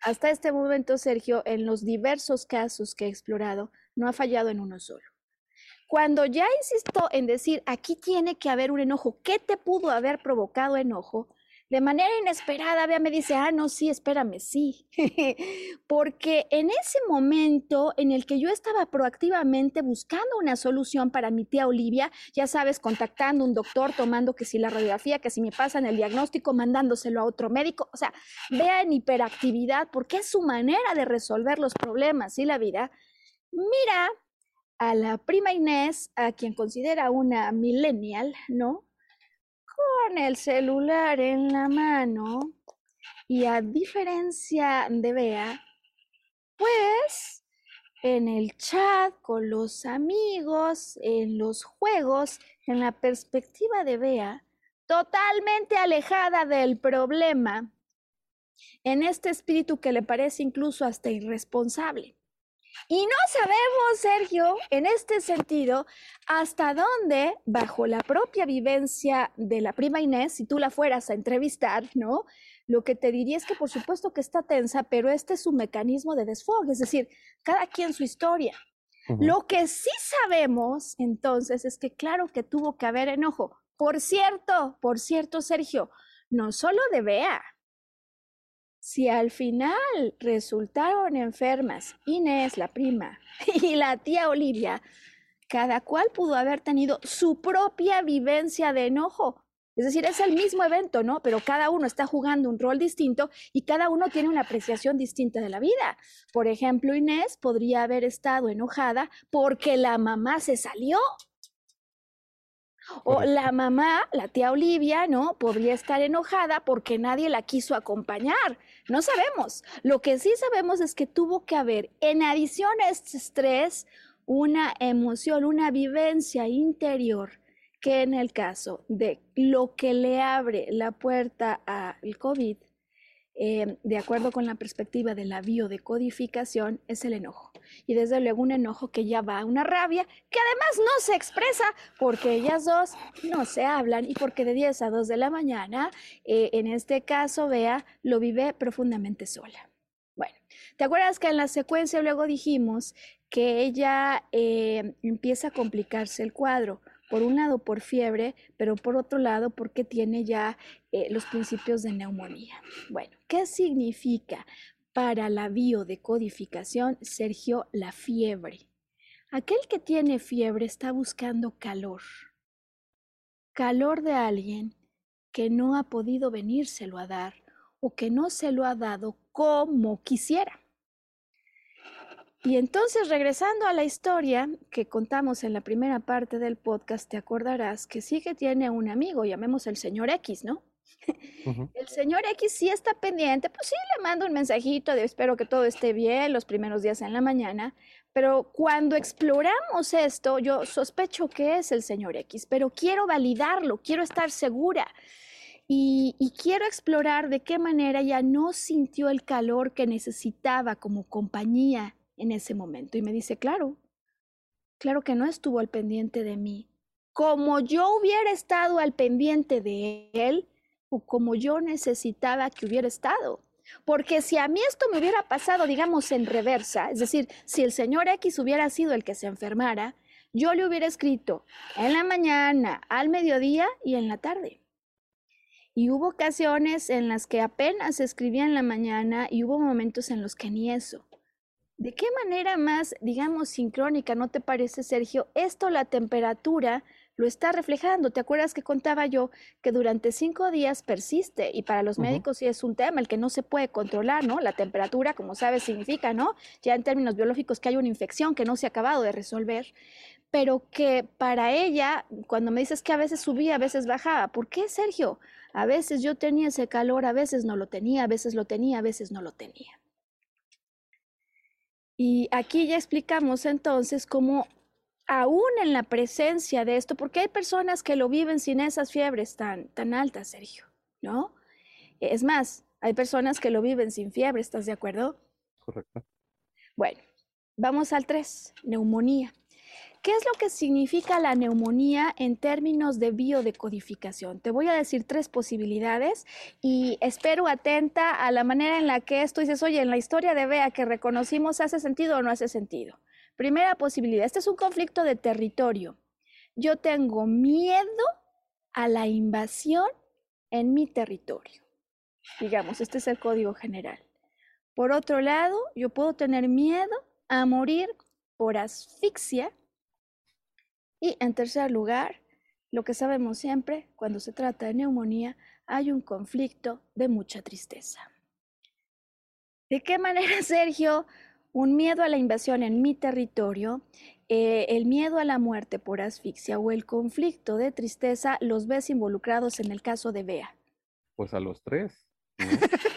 hasta este momento, Sergio, en los diversos casos que he explorado, no ha fallado en uno solo. Cuando ya insisto en decir, aquí tiene que haber un enojo, ¿qué te pudo haber provocado enojo? De manera inesperada, Bea me dice, ah, no, sí, espérame, sí. Porque en ese momento en el que yo estaba proactivamente buscando una solución para mi tía Olivia, ya sabes, contactando un doctor, tomando que si la radiografía, que si me pasan el diagnóstico, mandándoselo a otro médico, o sea, vea en hiperactividad, porque es su manera de resolver los problemas y la vida. Mira a la prima Inés, a quien considera una millennial, ¿no? Con el celular en la mano y a diferencia de Bea, pues en el chat con los amigos, en los juegos, en la perspectiva de Bea, totalmente alejada del problema, en este espíritu que le parece incluso hasta irresponsable. Y no sabemos, Sergio, en este sentido, hasta dónde, bajo la propia vivencia de la prima Inés, si tú la fueras a entrevistar, ¿no? Lo que te diría es que por supuesto que está tensa, pero este es su mecanismo de desfogue, es decir, cada quien su historia. Lo que sí sabemos entonces es que claro que tuvo que haber enojo. Por cierto, por cierto, Sergio, no solo de Bea, si al final resultaron enfermas Inés, la prima, y la tía Olivia, cada cual pudo haber tenido su propia vivencia de enojo. Es decir, es el mismo evento, ¿no? Pero cada uno está jugando un rol distinto y cada uno tiene una apreciación distinta de la vida. Por ejemplo, Inés podría haber estado enojada porque la mamá se salió o la mamá, la tía Olivia, ¿no? Podría estar enojada porque nadie la quiso acompañar. No sabemos. Lo que sí sabemos es que tuvo que haber, en adición a este estrés, una emoción, una vivencia interior que en el caso de lo que le abre la puerta al COVID, eh, de acuerdo con la perspectiva de la biodecodificación, es el enojo y desde luego un enojo que ya va a una rabia que además no se expresa porque ellas dos no se hablan y porque de 10 a 2 de la mañana, eh, en este caso, Bea lo vive profundamente sola. Bueno, ¿te acuerdas que en la secuencia luego dijimos que ella eh, empieza a complicarse el cuadro? Por un lado por fiebre, pero por otro lado porque tiene ya eh, los principios de neumonía. Bueno, ¿qué significa? para la biodecodificación, Sergio, la fiebre. Aquel que tiene fiebre está buscando calor. Calor de alguien que no ha podido venírselo a dar o que no se lo ha dado como quisiera. Y entonces, regresando a la historia que contamos en la primera parte del podcast, te acordarás que sí que tiene un amigo, llamemos el señor X, ¿no? El señor X sí está pendiente, pues sí le mando un mensajito de espero que todo esté bien los primeros días en la mañana, pero cuando exploramos esto, yo sospecho que es el señor X, pero quiero validarlo, quiero estar segura. Y, y, quiero explorar de qué manera ya no sintió el calor que necesitaba como compañía en ese momento. Y me dice, claro, claro que no estuvo al pendiente de mí. Como yo hubiera estado al pendiente de él, o como yo necesitaba que hubiera estado. Porque si a mí esto me hubiera pasado, digamos, en reversa, es decir, si el señor X hubiera sido el que se enfermara, yo le hubiera escrito en la mañana, al mediodía y en la tarde. Y hubo ocasiones en las que apenas escribía en la mañana y hubo momentos en los que ni eso. ¿De qué manera más, digamos, sincrónica, no te parece, Sergio? Esto, la temperatura, lo está reflejando. ¿Te acuerdas que contaba yo que durante cinco días persiste y para los médicos sí es un tema el que no se puede controlar, ¿no? La temperatura, como sabes, significa, ¿no? Ya en términos biológicos que hay una infección que no se ha acabado de resolver, pero que para ella, cuando me dices que a veces subía, a veces bajaba, ¿por qué, Sergio? A veces yo tenía ese calor, a veces no lo tenía, a veces lo tenía, a veces no lo tenía. Y aquí ya explicamos entonces cómo aún en la presencia de esto, porque hay personas que lo viven sin esas fiebres tan, tan altas, Sergio, ¿no? Es más, hay personas que lo viven sin fiebre, ¿estás de acuerdo? Correcto. Bueno, vamos al 3, neumonía. ¿Qué es lo que significa la neumonía en términos de biodecodificación? Te voy a decir tres posibilidades y espero atenta a la manera en la que esto dices, oye, en la historia de Bea que reconocimos, ¿hace sentido o no hace sentido? Primera posibilidad, este es un conflicto de territorio. Yo tengo miedo a la invasión en mi territorio. Digamos, este es el código general. Por otro lado, yo puedo tener miedo a morir por asfixia. Y en tercer lugar, lo que sabemos siempre, cuando se trata de neumonía, hay un conflicto de mucha tristeza. ¿De qué manera, Sergio, un miedo a la invasión en mi territorio, eh, el miedo a la muerte por asfixia o el conflicto de tristeza los ves involucrados en el caso de Bea? Pues a los tres.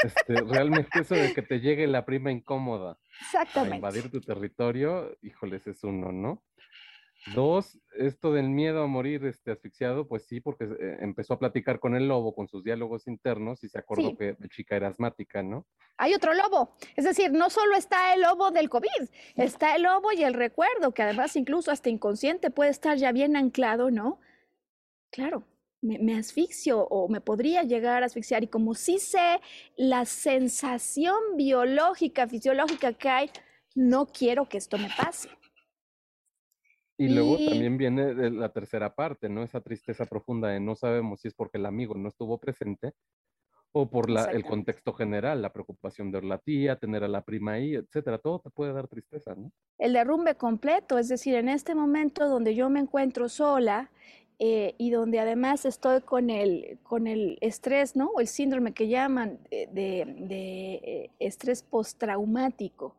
Este, realmente eso de que te llegue la prima incómoda Exactamente. a invadir tu territorio, híjoles, es uno, ¿no? Dos, esto del miedo a morir este, asfixiado, pues sí, porque eh, empezó a platicar con el lobo, con sus diálogos internos, y se acordó que la chica era asmática, ¿no? Hay otro lobo. Es decir, no solo está el lobo del COVID, está el lobo y el recuerdo, que además incluso hasta inconsciente puede estar ya bien anclado, ¿no? Claro, me, me asfixio o me podría llegar a asfixiar, y como sí sé la sensación biológica, fisiológica que hay, no quiero que esto me pase. Y luego también viene la tercera parte, ¿no? Esa tristeza profunda de no sabemos si es porque el amigo no estuvo presente o por la, el contexto general, la preocupación de la tía, tener a la prima ahí, etcétera. Todo te puede dar tristeza, ¿no? El derrumbe completo, es decir, en este momento donde yo me encuentro sola eh, y donde además estoy con el, con el estrés, ¿no? O el síndrome que llaman de, de eh, estrés postraumático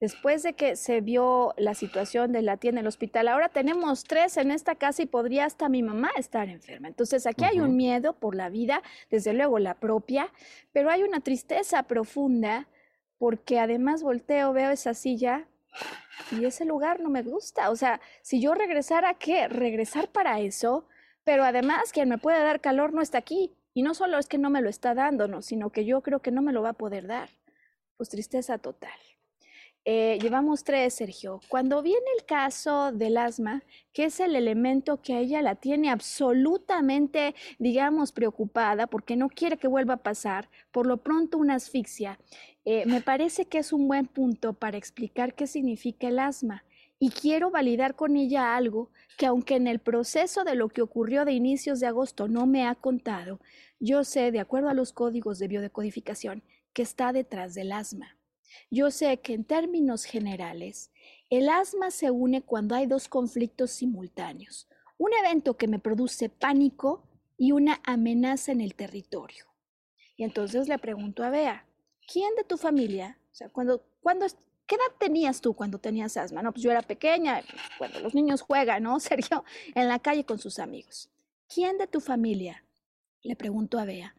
después de que se vio la situación de la tía en el hospital, ahora tenemos tres en esta casa y podría hasta mi mamá estar enferma. Entonces aquí hay un miedo por la vida, desde luego la propia, pero hay una tristeza profunda porque además volteo, veo esa silla y ese lugar no me gusta. O sea, si yo regresara, ¿qué? Regresar para eso, pero además quien me puede dar calor no está aquí. Y no solo es que no me lo está dando, no, sino que yo creo que no me lo va a poder dar. Pues tristeza total. Eh, llevamos tres, Sergio. Cuando viene el caso del asma, que es el elemento que a ella la tiene absolutamente, digamos, preocupada porque no quiere que vuelva a pasar, por lo pronto una asfixia, eh, me parece que es un buen punto para explicar qué significa el asma. Y quiero validar con ella algo que aunque en el proceso de lo que ocurrió de inicios de agosto no me ha contado, yo sé, de acuerdo a los códigos de biodecodificación, que está detrás del asma. Yo sé que en términos generales, el asma se une cuando hay dos conflictos simultáneos, un evento que me produce pánico y una amenaza en el territorio. Y entonces le pregunto a Bea, ¿quién de tu familia, o sea, cuando, ¿Qué edad tenías tú cuando tenías asma? No, pues yo era pequeña, cuando los niños juegan, ¿no, Sergio? En la calle con sus amigos. ¿Quién de tu familia, le preguntó a Bea,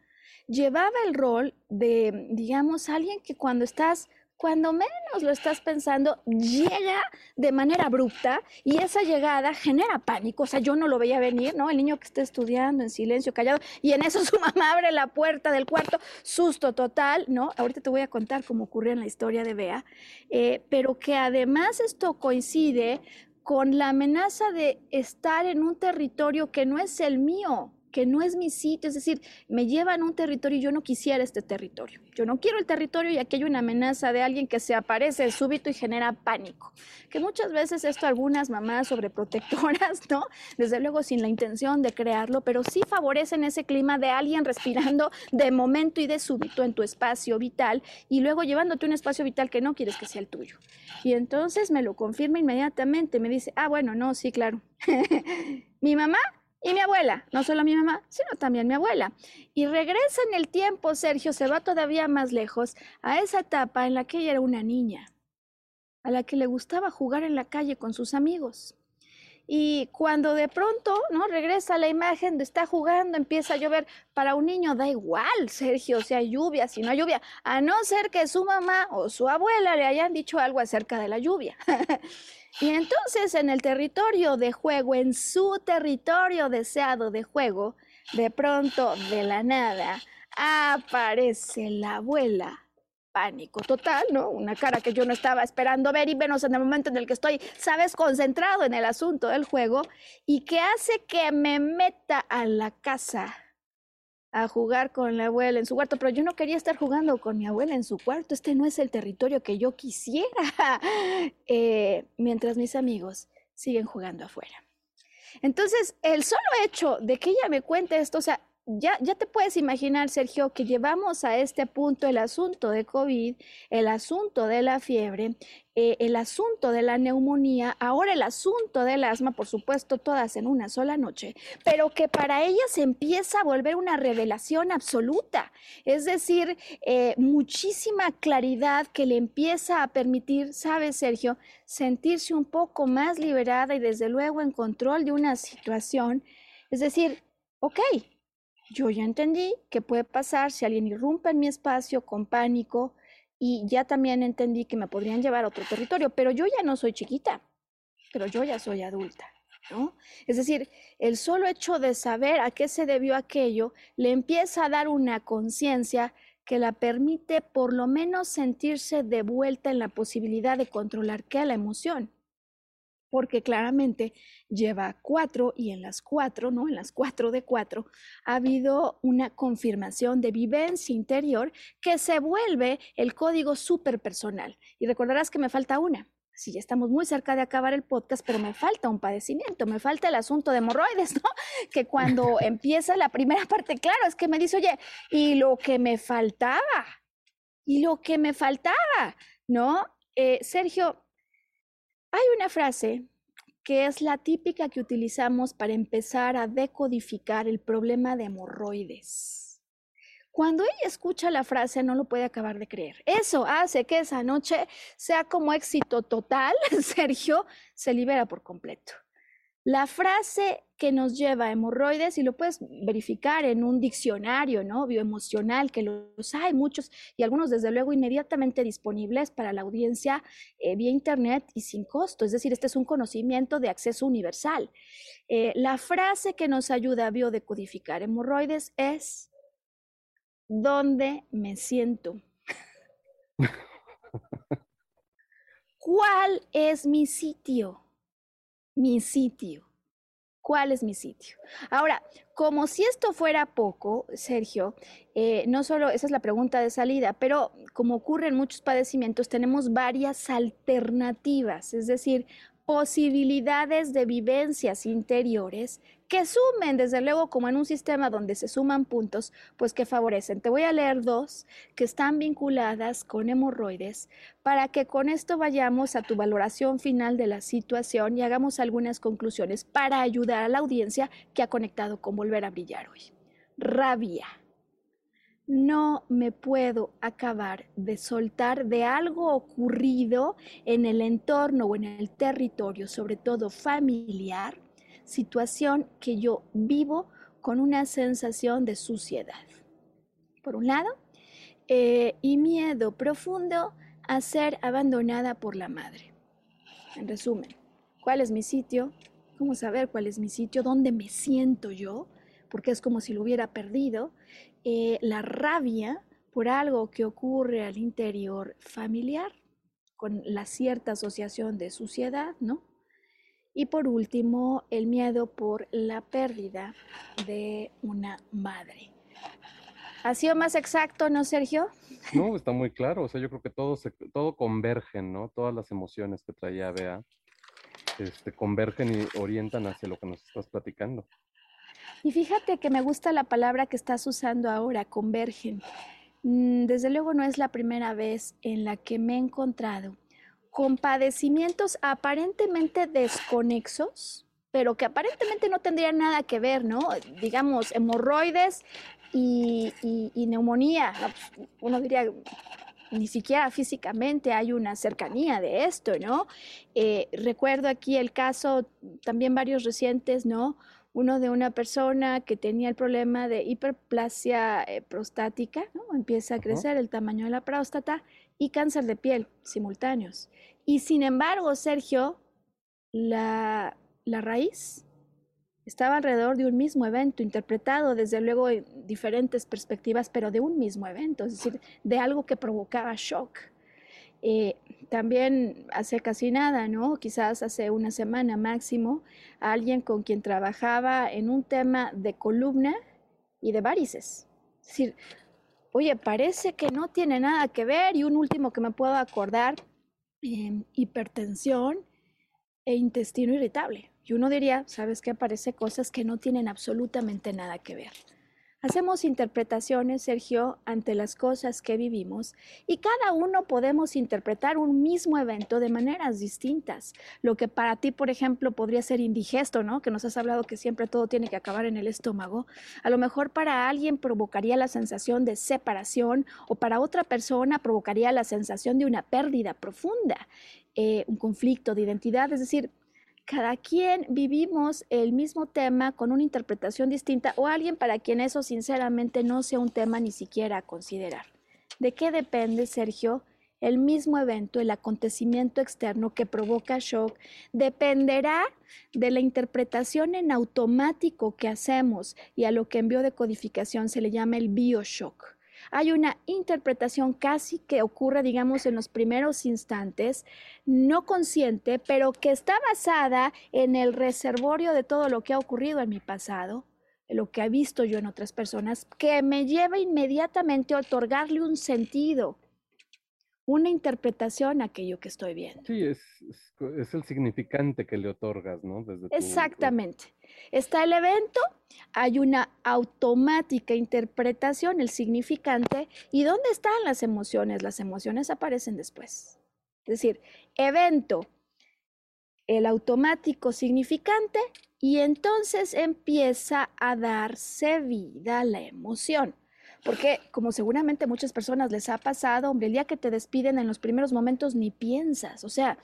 llevaba el rol de, digamos, alguien que cuando estás cuando menos lo estás pensando, llega de manera abrupta y esa llegada genera pánico. O sea, yo no lo veía venir, ¿no? El niño que está estudiando en silencio, callado, y en eso su mamá abre la puerta del cuarto, susto total, ¿no? Ahorita te voy a contar cómo ocurrió en la historia de Bea, eh, pero que además esto coincide con la amenaza de estar en un territorio que no es el mío que no es mi sitio, es decir, me llevan a un territorio y yo no quisiera este territorio. Yo no quiero el territorio y aquí hay una amenaza de alguien que se aparece súbito y genera pánico. Que muchas veces esto algunas mamás sobreprotectoras, ¿no? Desde luego sin la intención de crearlo, pero sí favorecen ese clima de alguien respirando de momento y de súbito en tu espacio vital y luego llevándote un espacio vital que no quieres que sea el tuyo. Y entonces me lo confirma inmediatamente, me dice, ah, bueno, no, sí, claro. Mi mamá y mi abuela, no solo mi mamá, sino también mi abuela. Y regresa en el tiempo, Sergio se va todavía más lejos, a esa etapa en la que ella era una niña, a la que le gustaba jugar en la calle con sus amigos. Y cuando de pronto, ¿no? Regresa la imagen de está jugando, empieza a llover. Para un niño da igual, Sergio, si hay lluvia, si no hay lluvia, a no ser que su mamá o su abuela le hayan dicho algo acerca de la lluvia. Y entonces en el territorio de juego, en su territorio deseado de juego, de pronto, de la nada, aparece la abuela. Pánico total, ¿no? Una cara que yo no estaba esperando ver y menos en el momento en el que estoy, sabes, concentrado en el asunto del juego y que hace que me meta a la casa a jugar con la abuela en su cuarto, pero yo no quería estar jugando con mi abuela en su cuarto, este no es el territorio que yo quisiera, eh, mientras mis amigos siguen jugando afuera. Entonces, el solo hecho de que ella me cuente esto, o sea, ya, ya te puedes imaginar, Sergio, que llevamos a este punto el asunto de COVID, el asunto de la fiebre, eh, el asunto de la neumonía, ahora el asunto del asma, por supuesto, todas en una sola noche, pero que para ella se empieza a volver una revelación absoluta, es decir, eh, muchísima claridad que le empieza a permitir, sabes, Sergio, sentirse un poco más liberada y desde luego en control de una situación, es decir, ok, yo ya entendí qué puede pasar si alguien irrumpe en mi espacio con pánico y ya también entendí que me podrían llevar a otro territorio, pero yo ya no soy chiquita, pero yo ya soy adulta. ¿No? Es decir, el solo hecho de saber a qué se debió aquello le empieza a dar una conciencia que la permite por lo menos sentirse de vuelta en la posibilidad de controlar qué la emoción porque claramente lleva cuatro y en las cuatro, ¿no? En las cuatro de cuatro, ha habido una confirmación de vivencia interior que se vuelve el código súper personal. Y recordarás que me falta una. Sí, ya estamos muy cerca de acabar el podcast, pero me falta un padecimiento, me falta el asunto de hemorroides, ¿no? Que cuando empieza la primera parte, claro, es que me dice, oye, y lo que me faltaba, y lo que me faltaba, ¿no? Eh, Sergio, hay una frase que es la típica que utilizamos para empezar a decodificar el problema de hemorroides. Cuando ella escucha la frase no lo puede acabar de creer. Eso hace que esa noche sea como éxito total. Sergio se libera por completo. La frase que nos lleva a hemorroides, y lo puedes verificar en un diccionario ¿no? bioemocional, que los hay muchos y algunos desde luego inmediatamente disponibles para la audiencia eh, vía internet y sin costo. Es decir, este es un conocimiento de acceso universal. Eh, la frase que nos ayuda a biodecodificar hemorroides es, ¿dónde me siento? ¿Cuál es mi sitio? Mi sitio. ¿Cuál es mi sitio? Ahora, como si esto fuera poco, Sergio, eh, no solo esa es la pregunta de salida, pero como ocurre en muchos padecimientos, tenemos varias alternativas, es decir, posibilidades de vivencias interiores que sumen, desde luego, como en un sistema donde se suman puntos, pues que favorecen. Te voy a leer dos que están vinculadas con hemorroides para que con esto vayamos a tu valoración final de la situación y hagamos algunas conclusiones para ayudar a la audiencia que ha conectado con Volver a Brillar hoy. Rabia. No me puedo acabar de soltar de algo ocurrido en el entorno o en el territorio, sobre todo familiar, situación que yo vivo con una sensación de suciedad. Por un lado, eh, y miedo profundo a ser abandonada por la madre. En resumen, ¿cuál es mi sitio? ¿Cómo saber cuál es mi sitio? ¿Dónde me siento yo? Porque es como si lo hubiera perdido eh, la rabia por algo que ocurre al interior familiar, con la cierta asociación de suciedad, ¿no? Y por último, el miedo por la pérdida de una madre. ¿Ha sido más exacto, no, Sergio? No, está muy claro. O sea, yo creo que todo, se, todo convergen, ¿no? Todas las emociones que traía Bea este, convergen y orientan hacia lo que nos estás platicando. Y fíjate que me gusta la palabra que estás usando ahora, convergen. Mm, desde luego no es la primera vez en la que me he encontrado con padecimientos aparentemente desconexos, pero que aparentemente no tendrían nada que ver, ¿no? Digamos, hemorroides y, neumonía. Pues, uno diría, ni siquiera físicamente hay una cercanía de esto, ¿no? Eh, recuerdo aquí el caso, también varios recientes, ¿no? Uno de una persona que tenía el problema de hiperplasia eh, prostática, ¿no? empieza a crecer el tamaño de la próstata y cáncer de piel simultáneos. Y sin embargo, Sergio, la, la raíz estaba alrededor de un mismo evento, interpretado desde luego en diferentes perspectivas, pero de un mismo evento, es decir, de algo que provocaba shock. Eh, también hace casi nada, ¿no? Quizás hace una semana máximo, alguien con quien trabajaba en un tema de columna y de varices. Es decir, oye, parece que no tiene nada que ver y un último que me puedo acordar, em, hipertensión e intestino irritable. Y uno diría, ¿sabes qué? Parece cosas que no tienen absolutamente nada que ver. Hacemos interpretaciones, Sergio, ante las cosas que vivimos y cada uno podemos interpretar un mismo evento de maneras distintas. Lo que para ti, por ejemplo, podría ser indigesto, ¿no? Que nos has hablado que siempre todo tiene que acabar en el estómago. A lo mejor para alguien provocaría la sensación de separación o para otra persona provocaría la sensación de una pérdida profunda, eh, un conflicto de identidad. Es decir, cada quien vivimos el mismo tema con una interpretación distinta o alguien para quien eso sinceramente no sea un tema ni siquiera a considerar. ¿De qué depende, Sergio? El mismo evento, el acontecimiento externo que provoca shock, dependerá de la interpretación en automático que hacemos y a lo que en biodecodificación se le llama el bioshock hay una interpretación casi que ocurre, digamos, en los primeros instantes, no consciente, pero que está basada en el reservorio de todo lo que ha ocurrido en mi pasado, lo que he visto yo en otras personas, que me lleva inmediatamente a otorgarle un sentido, una interpretación a aquello que estoy viendo. Sí, es, es, el significante que le otorgas, ¿no? Exactamente. Está el evento, hay una automática interpretación, el significante, ¿y dónde están las emociones? Las emociones aparecen después. Es decir, evento, el automático significante, y entonces empieza a darse vida a la emoción. Porque como seguramente muchas personas les ha pasado, hombre, el día que te despiden en los primeros momentos ni piensas, o sea,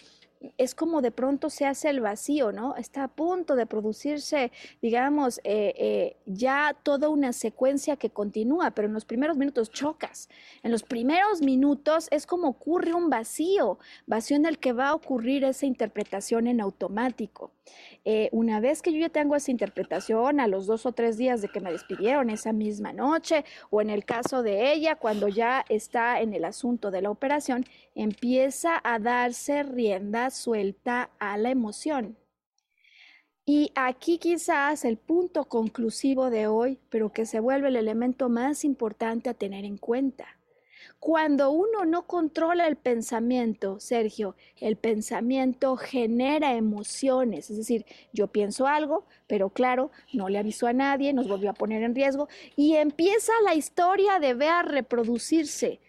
es como de pronto se hace el vacío, ¿no? Está a punto de producirse, digamos, eh, eh, ya toda una secuencia que continúa, pero en los primeros minutos chocas. En los primeros minutos es como ocurre un vacío, vacío en el que va a ocurrir esa interpretación en automático. Eh, una vez que yo ya tengo esa interpretación, a los dos o tres días de que me despidieron esa misma noche, o en el caso de ella, cuando ya está en el asunto de la operación, empieza a darse rienda suelta a la emoción. Y aquí quizás el punto conclusivo de hoy, pero que se vuelve el elemento más importante a tener en cuenta. Cuando uno no controla el pensamiento, Sergio, el pensamiento genera emociones, es decir, yo pienso algo, pero claro, no le avisó a nadie, nos volvió a poner en riesgo y empieza la historia de ver reproducirse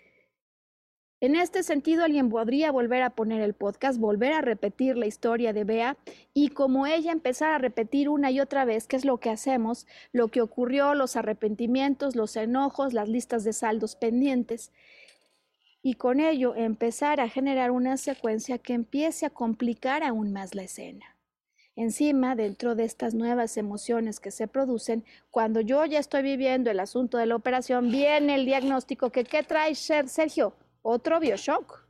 En este sentido, alguien podría volver a poner el podcast, volver a repetir la historia de Bea y como ella empezar a repetir una y otra vez qué es lo que hacemos, lo que ocurrió, los arrepentimientos, los enojos, las listas de saldos pendientes. Y con ello empezar a generar una secuencia que empiece a complicar aún más la escena. Encima, dentro de estas nuevas emociones que se producen, cuando yo ya estoy viviendo el asunto de la operación, viene el diagnóstico que ¿qué trae Sergio? Otro Bioshock.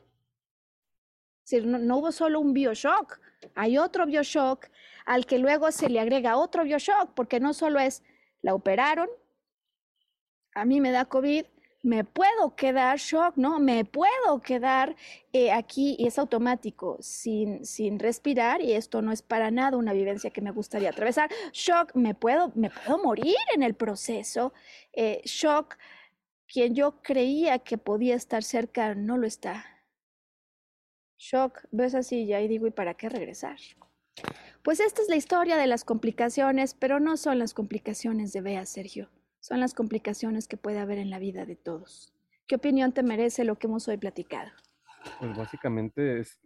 no, no hubo solo un Bioshock, hay otro Bioshock al que luego se le agrega otro Bioshock, porque no solo es, la operaron, a mí me da COVID, me puedo quedar shock, ¿no? Me puedo quedar eh, aquí y es automático, sin, sin respirar y esto no es para nada una vivencia que me gustaría atravesar. Shock, me puedo, me puedo morir en el proceso. Eh, shock, quien yo creía que podía estar cerca no lo está. Shock, ves así ya y digo, ¿y para qué regresar? Pues esta es la historia de las complicaciones, pero no son las complicaciones de Bea, Sergio, son las complicaciones que puede haber en la vida de todos. ¿Qué opinión te merece lo que hemos hoy platicado? Pues básicamente es,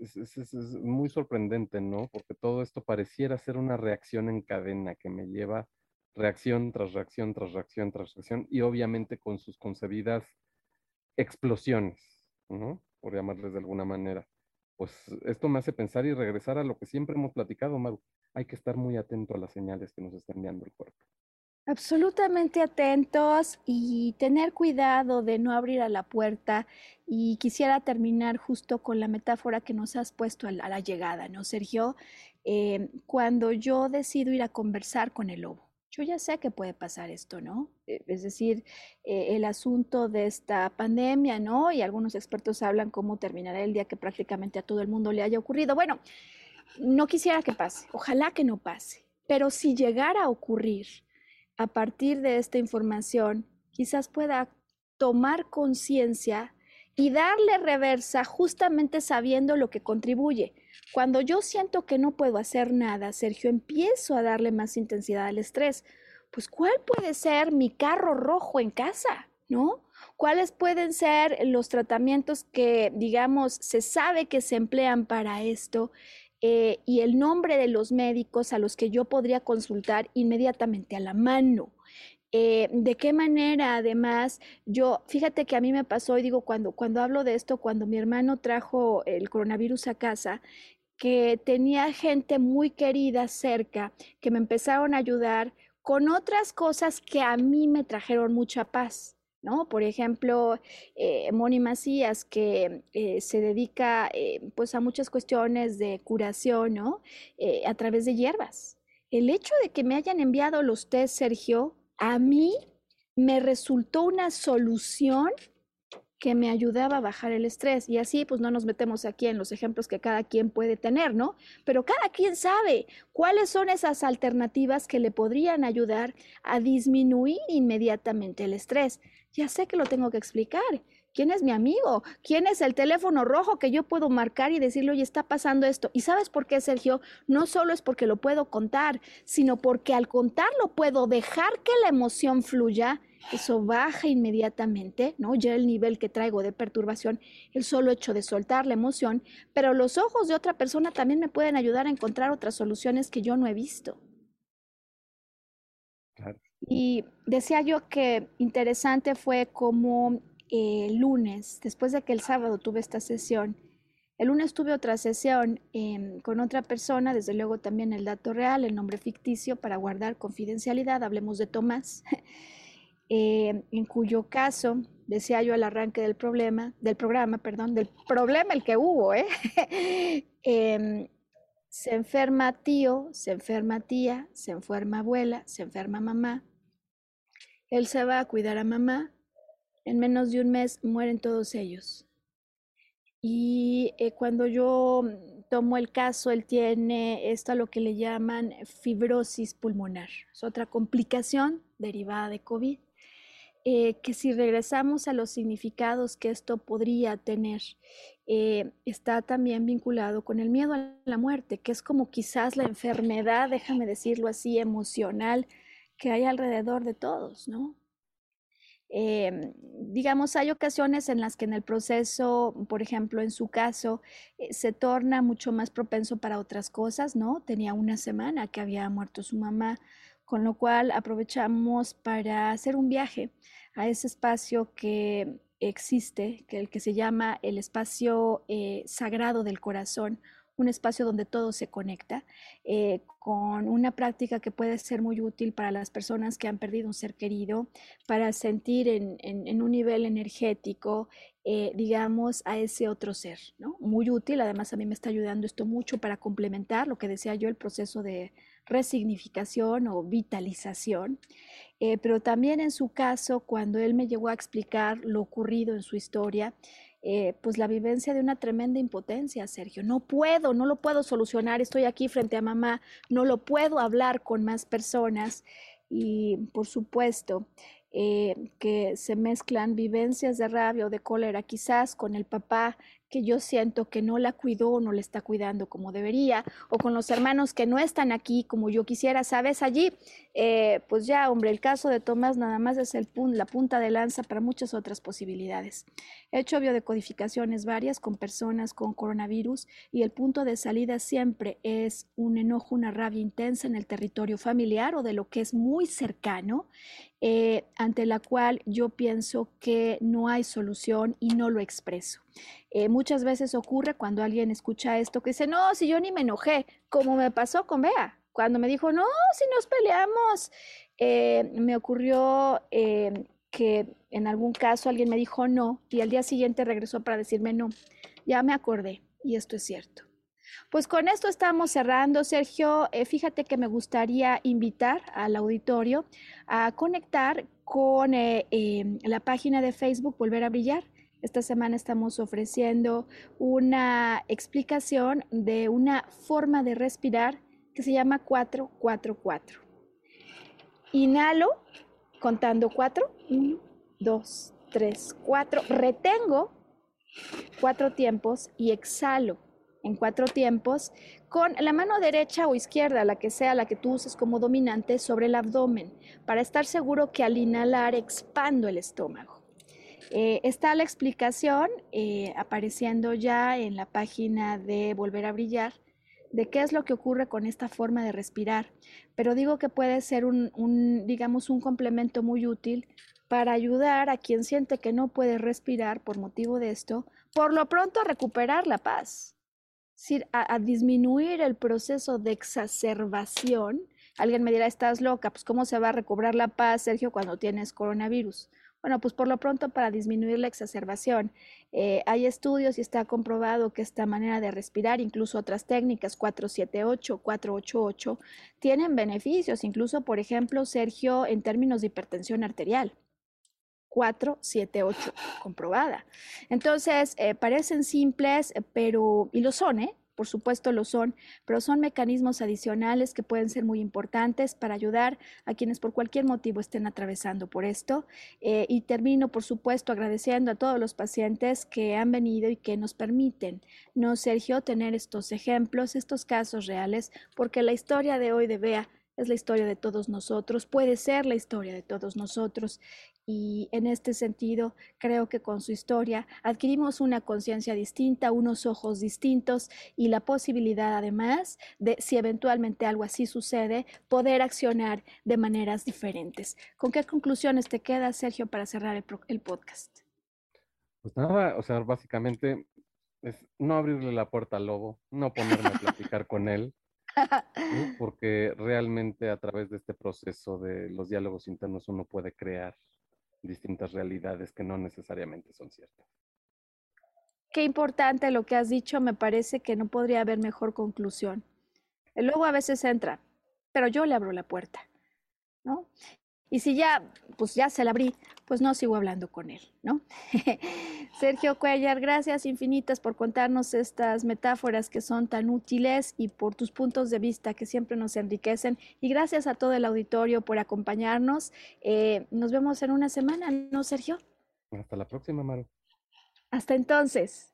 muy sorprendente, ¿no? Porque todo esto pareciera ser una reacción en cadena que me lleva reacción tras reacción tras reacción tras reacción y obviamente con sus concebidas explosiones, ¿no? Por llamarles de alguna manera. Pues esto me hace pensar y regresar a lo que siempre hemos platicado, Maru. Hay que estar muy atento a las señales que nos está enviando el cuerpo. Absolutamente atentos y tener cuidado de no abrir a la puerta. Y quisiera terminar justo con la metáfora que nos has puesto a la, llegada, ¿no, Sergio? Eh, cuando yo decido ir a conversar con el lobo yo ya sé que puede pasar esto, ¿no? E, es decir, eh, el asunto de esta pandemia, ¿no? Y algunos expertos hablan cómo terminará el día que prácticamente a todo el mundo le haya ocurrido. Bueno, no quisiera que pase, ojalá que no pase, pero si llegara a ocurrir a partir de esta información, quizás pueda tomar conciencia y darle reversa justamente sabiendo lo que contribuye. Cuando yo siento que no puedo hacer nada, Sergio, empiezo a darle más intensidad al estrés. Pues, ¿cuál puede ser mi carro rojo en casa? ¿No? ¿Cuáles pueden ser los tratamientos que, digamos, se sabe que se emplean para esto? Eh, y el nombre de los médicos a los que yo podría consultar inmediatamente a la mano. Eh, de qué manera además yo, fíjate que a mí me pasó y digo, cuando, cuando hablo de esto, cuando mi hermano trajo el coronavirus a casa, que tenía gente muy querida cerca, que me empezaron a ayudar con otras cosas que a mí me trajeron mucha paz. ¿no? Por ejemplo, eh, Moni Macías, que eh, se dedica eh, pues a muchas cuestiones de curación, ¿no? a través de hierbas. El hecho de que me hayan enviado los test, Sergio, a mí me resultó una solución que me ayudaba a bajar el estrés. Y así, pues no nos metemos aquí en los ejemplos que cada quien puede tener, ¿no? Pero cada quien sabe cuáles son esas alternativas que le podrían ayudar a disminuir inmediatamente el estrés. Ya sé que lo tengo que explicar. ¿Quién es mi amigo? ¿Quién es el teléfono rojo que yo puedo marcar y decirle, oye, está pasando esto? ¿Y sabes por qué, Sergio? No solo es porque lo puedo contar, sino porque al contarlo puedo dejar que la emoción fluya. Eso baja inmediatamente, ¿no? Ya el nivel que traigo de perturbación, el solo hecho de soltar la emoción, pero los ojos de otra persona también me pueden ayudar a encontrar otras soluciones que yo no he visto. Y decía yo que interesante fue como el lunes, después de que el sábado tuve esta sesión, el lunes tuve otra sesión em, con otra persona, desde luego también el dato real, el nombre ficticio para guardar confidencialidad, hablemos de Tomás, em, en cuyo caso, decía yo al arranque del problema, del programa, perdón, del problema el que hubo, ¿eh? Em, se enferma tío, se enferma tía, se enferma abuela, se enferma mamá. Él se va a cuidar a mamá, en menos de un mes mueren todos ellos. Y eh, cuando yo tomo el caso, él tiene esto a lo que le llaman fibrosis pulmonar. Es otra complicación derivada de COVID. Eh, que si regresamos a los significados que esto podría tener, eh, está también vinculado con el miedo a la muerte, que es como quizás la enfermedad, déjame decirlo así, emocional que hay alrededor de todos, ¿no? Em, digamos, hay ocasiones en las que en el proceso, por ejemplo, en su caso, eh, se torna mucho más propenso para otras cosas, ¿no? Tenía una semana que había muerto su mamá, con lo cual aprovechamos para hacer un viaje a ese espacio que existe, que el que se llama el espacio eh, sagrado del corazón, un espacio donde todo se conecta, eh, con una práctica que puede ser muy útil para las personas que han perdido un ser querido, para sentir en, un nivel energético, eh, digamos, a ese otro ser, ¿no? Muy útil, además a mí me está ayudando esto mucho para complementar lo que decía yo, el proceso de resignificación o vitalización. Eh, pero también en su caso, cuando él me llegó a explicar lo ocurrido en su historia, eh, pues la vivencia de una tremenda impotencia, Sergio. No puedo, no lo puedo solucionar, estoy aquí frente a mamá, no lo puedo hablar con más personas y por supuesto eh, que se mezclan vivencias de rabia o de cólera quizás con el papá que yo siento que no la cuidó o no le está cuidando como debería, o con los hermanos que no están aquí como yo quisiera, ¿sabes? Allí, eh, pues ya, hombre, el caso de Tomás nada más es el la punta de lanza para muchas otras posibilidades. He hecho biodecodificaciones varias con personas con coronavirus y el punto de salida siempre es un enojo, una rabia intensa en el territorio familiar o de lo que es muy cercano, eh, ante la cual yo pienso que no hay solución y no lo expreso. Eh, muchas veces ocurre cuando alguien escucha esto que dice, no, si yo ni me enojé, como me pasó con Bea, cuando me dijo, no, si nos peleamos, eh, me ocurrió que en algún caso alguien me dijo no y al día siguiente regresó para decirme no. Ya me acordé y esto es cierto. Pues con esto estamos cerrando, Sergio. fíjate que me gustaría invitar al auditorio a conectar con la página de Facebook Volver a Brillar. Esta semana estamos ofreciendo una explicación de una forma de respirar que se llama 444. Inhalo contando 4, 1, 2, 3, 4. Retengo cuatro tiempos y exhalo en cuatro tiempos con la mano derecha o izquierda, la que sea la que tú uses como dominante, sobre el abdomen, para estar seguro que al inhalar expando el estómago. Eh, está la explicación eh, apareciendo ya en la página de Volver a Brillar de qué es lo que ocurre con esta forma de respirar, pero digo que puede ser un, un, digamos, un complemento muy útil para ayudar a quien siente que no puede respirar por motivo de esto, por lo pronto a recuperar la paz, a, a disminuir el proceso de exacerbación. Alguien me dirá, estás loca, pues ¿cómo se va a recobrar la paz, Sergio, cuando tienes coronavirus? Bueno, pues por lo pronto para disminuir la exacerbación. Eh, hay estudios y está comprobado que esta manera de respirar, incluso otras técnicas, 478, 488, tienen beneficios, incluso, por ejemplo, Sergio, en términos de hipertensión arterial. 478, comprobada. Entonces, eh, parecen simples, pero, y lo son, ¿eh? por supuesto lo son, pero son mecanismos adicionales que pueden ser muy importantes para ayudar a quienes por cualquier motivo estén atravesando por esto. Eh, y termino, por supuesto, agradeciendo a todos los pacientes que han venido y que nos permiten, no, Sergio, tener estos ejemplos, estos casos reales, porque la historia de hoy de Bea es la historia de todos nosotros, puede ser la historia de todos nosotros y en este sentido, creo que con su historia adquirimos una conciencia distinta, unos ojos distintos y la posibilidad además de, si eventualmente algo así sucede, poder accionar de maneras diferentes. ¿Con qué conclusiones te queda, Sergio, para cerrar el, podcast? Pues nada, o sea, básicamente es no abrirle la puerta al lobo, no ponerme a platicar con él, porque realmente a través de este proceso de los diálogos internos uno puede crear distintas realidades que no necesariamente son ciertas. Qué importante lo que has dicho, me parece que no podría haber mejor conclusión. El lobo a veces entra, pero yo le abro la puerta, ¿no? Y si ya, pues ya se la abrí, pues no sigo hablando con él, ¿no? Sergio Cuellar, gracias infinitas por contarnos estas metáforas que son tan útiles y por tus puntos de vista que siempre nos enriquecen. Y gracias a todo el auditorio por acompañarnos. Eh, nos vemos en una semana, ¿no, Sergio? Hasta la próxima, Maru. Hasta entonces.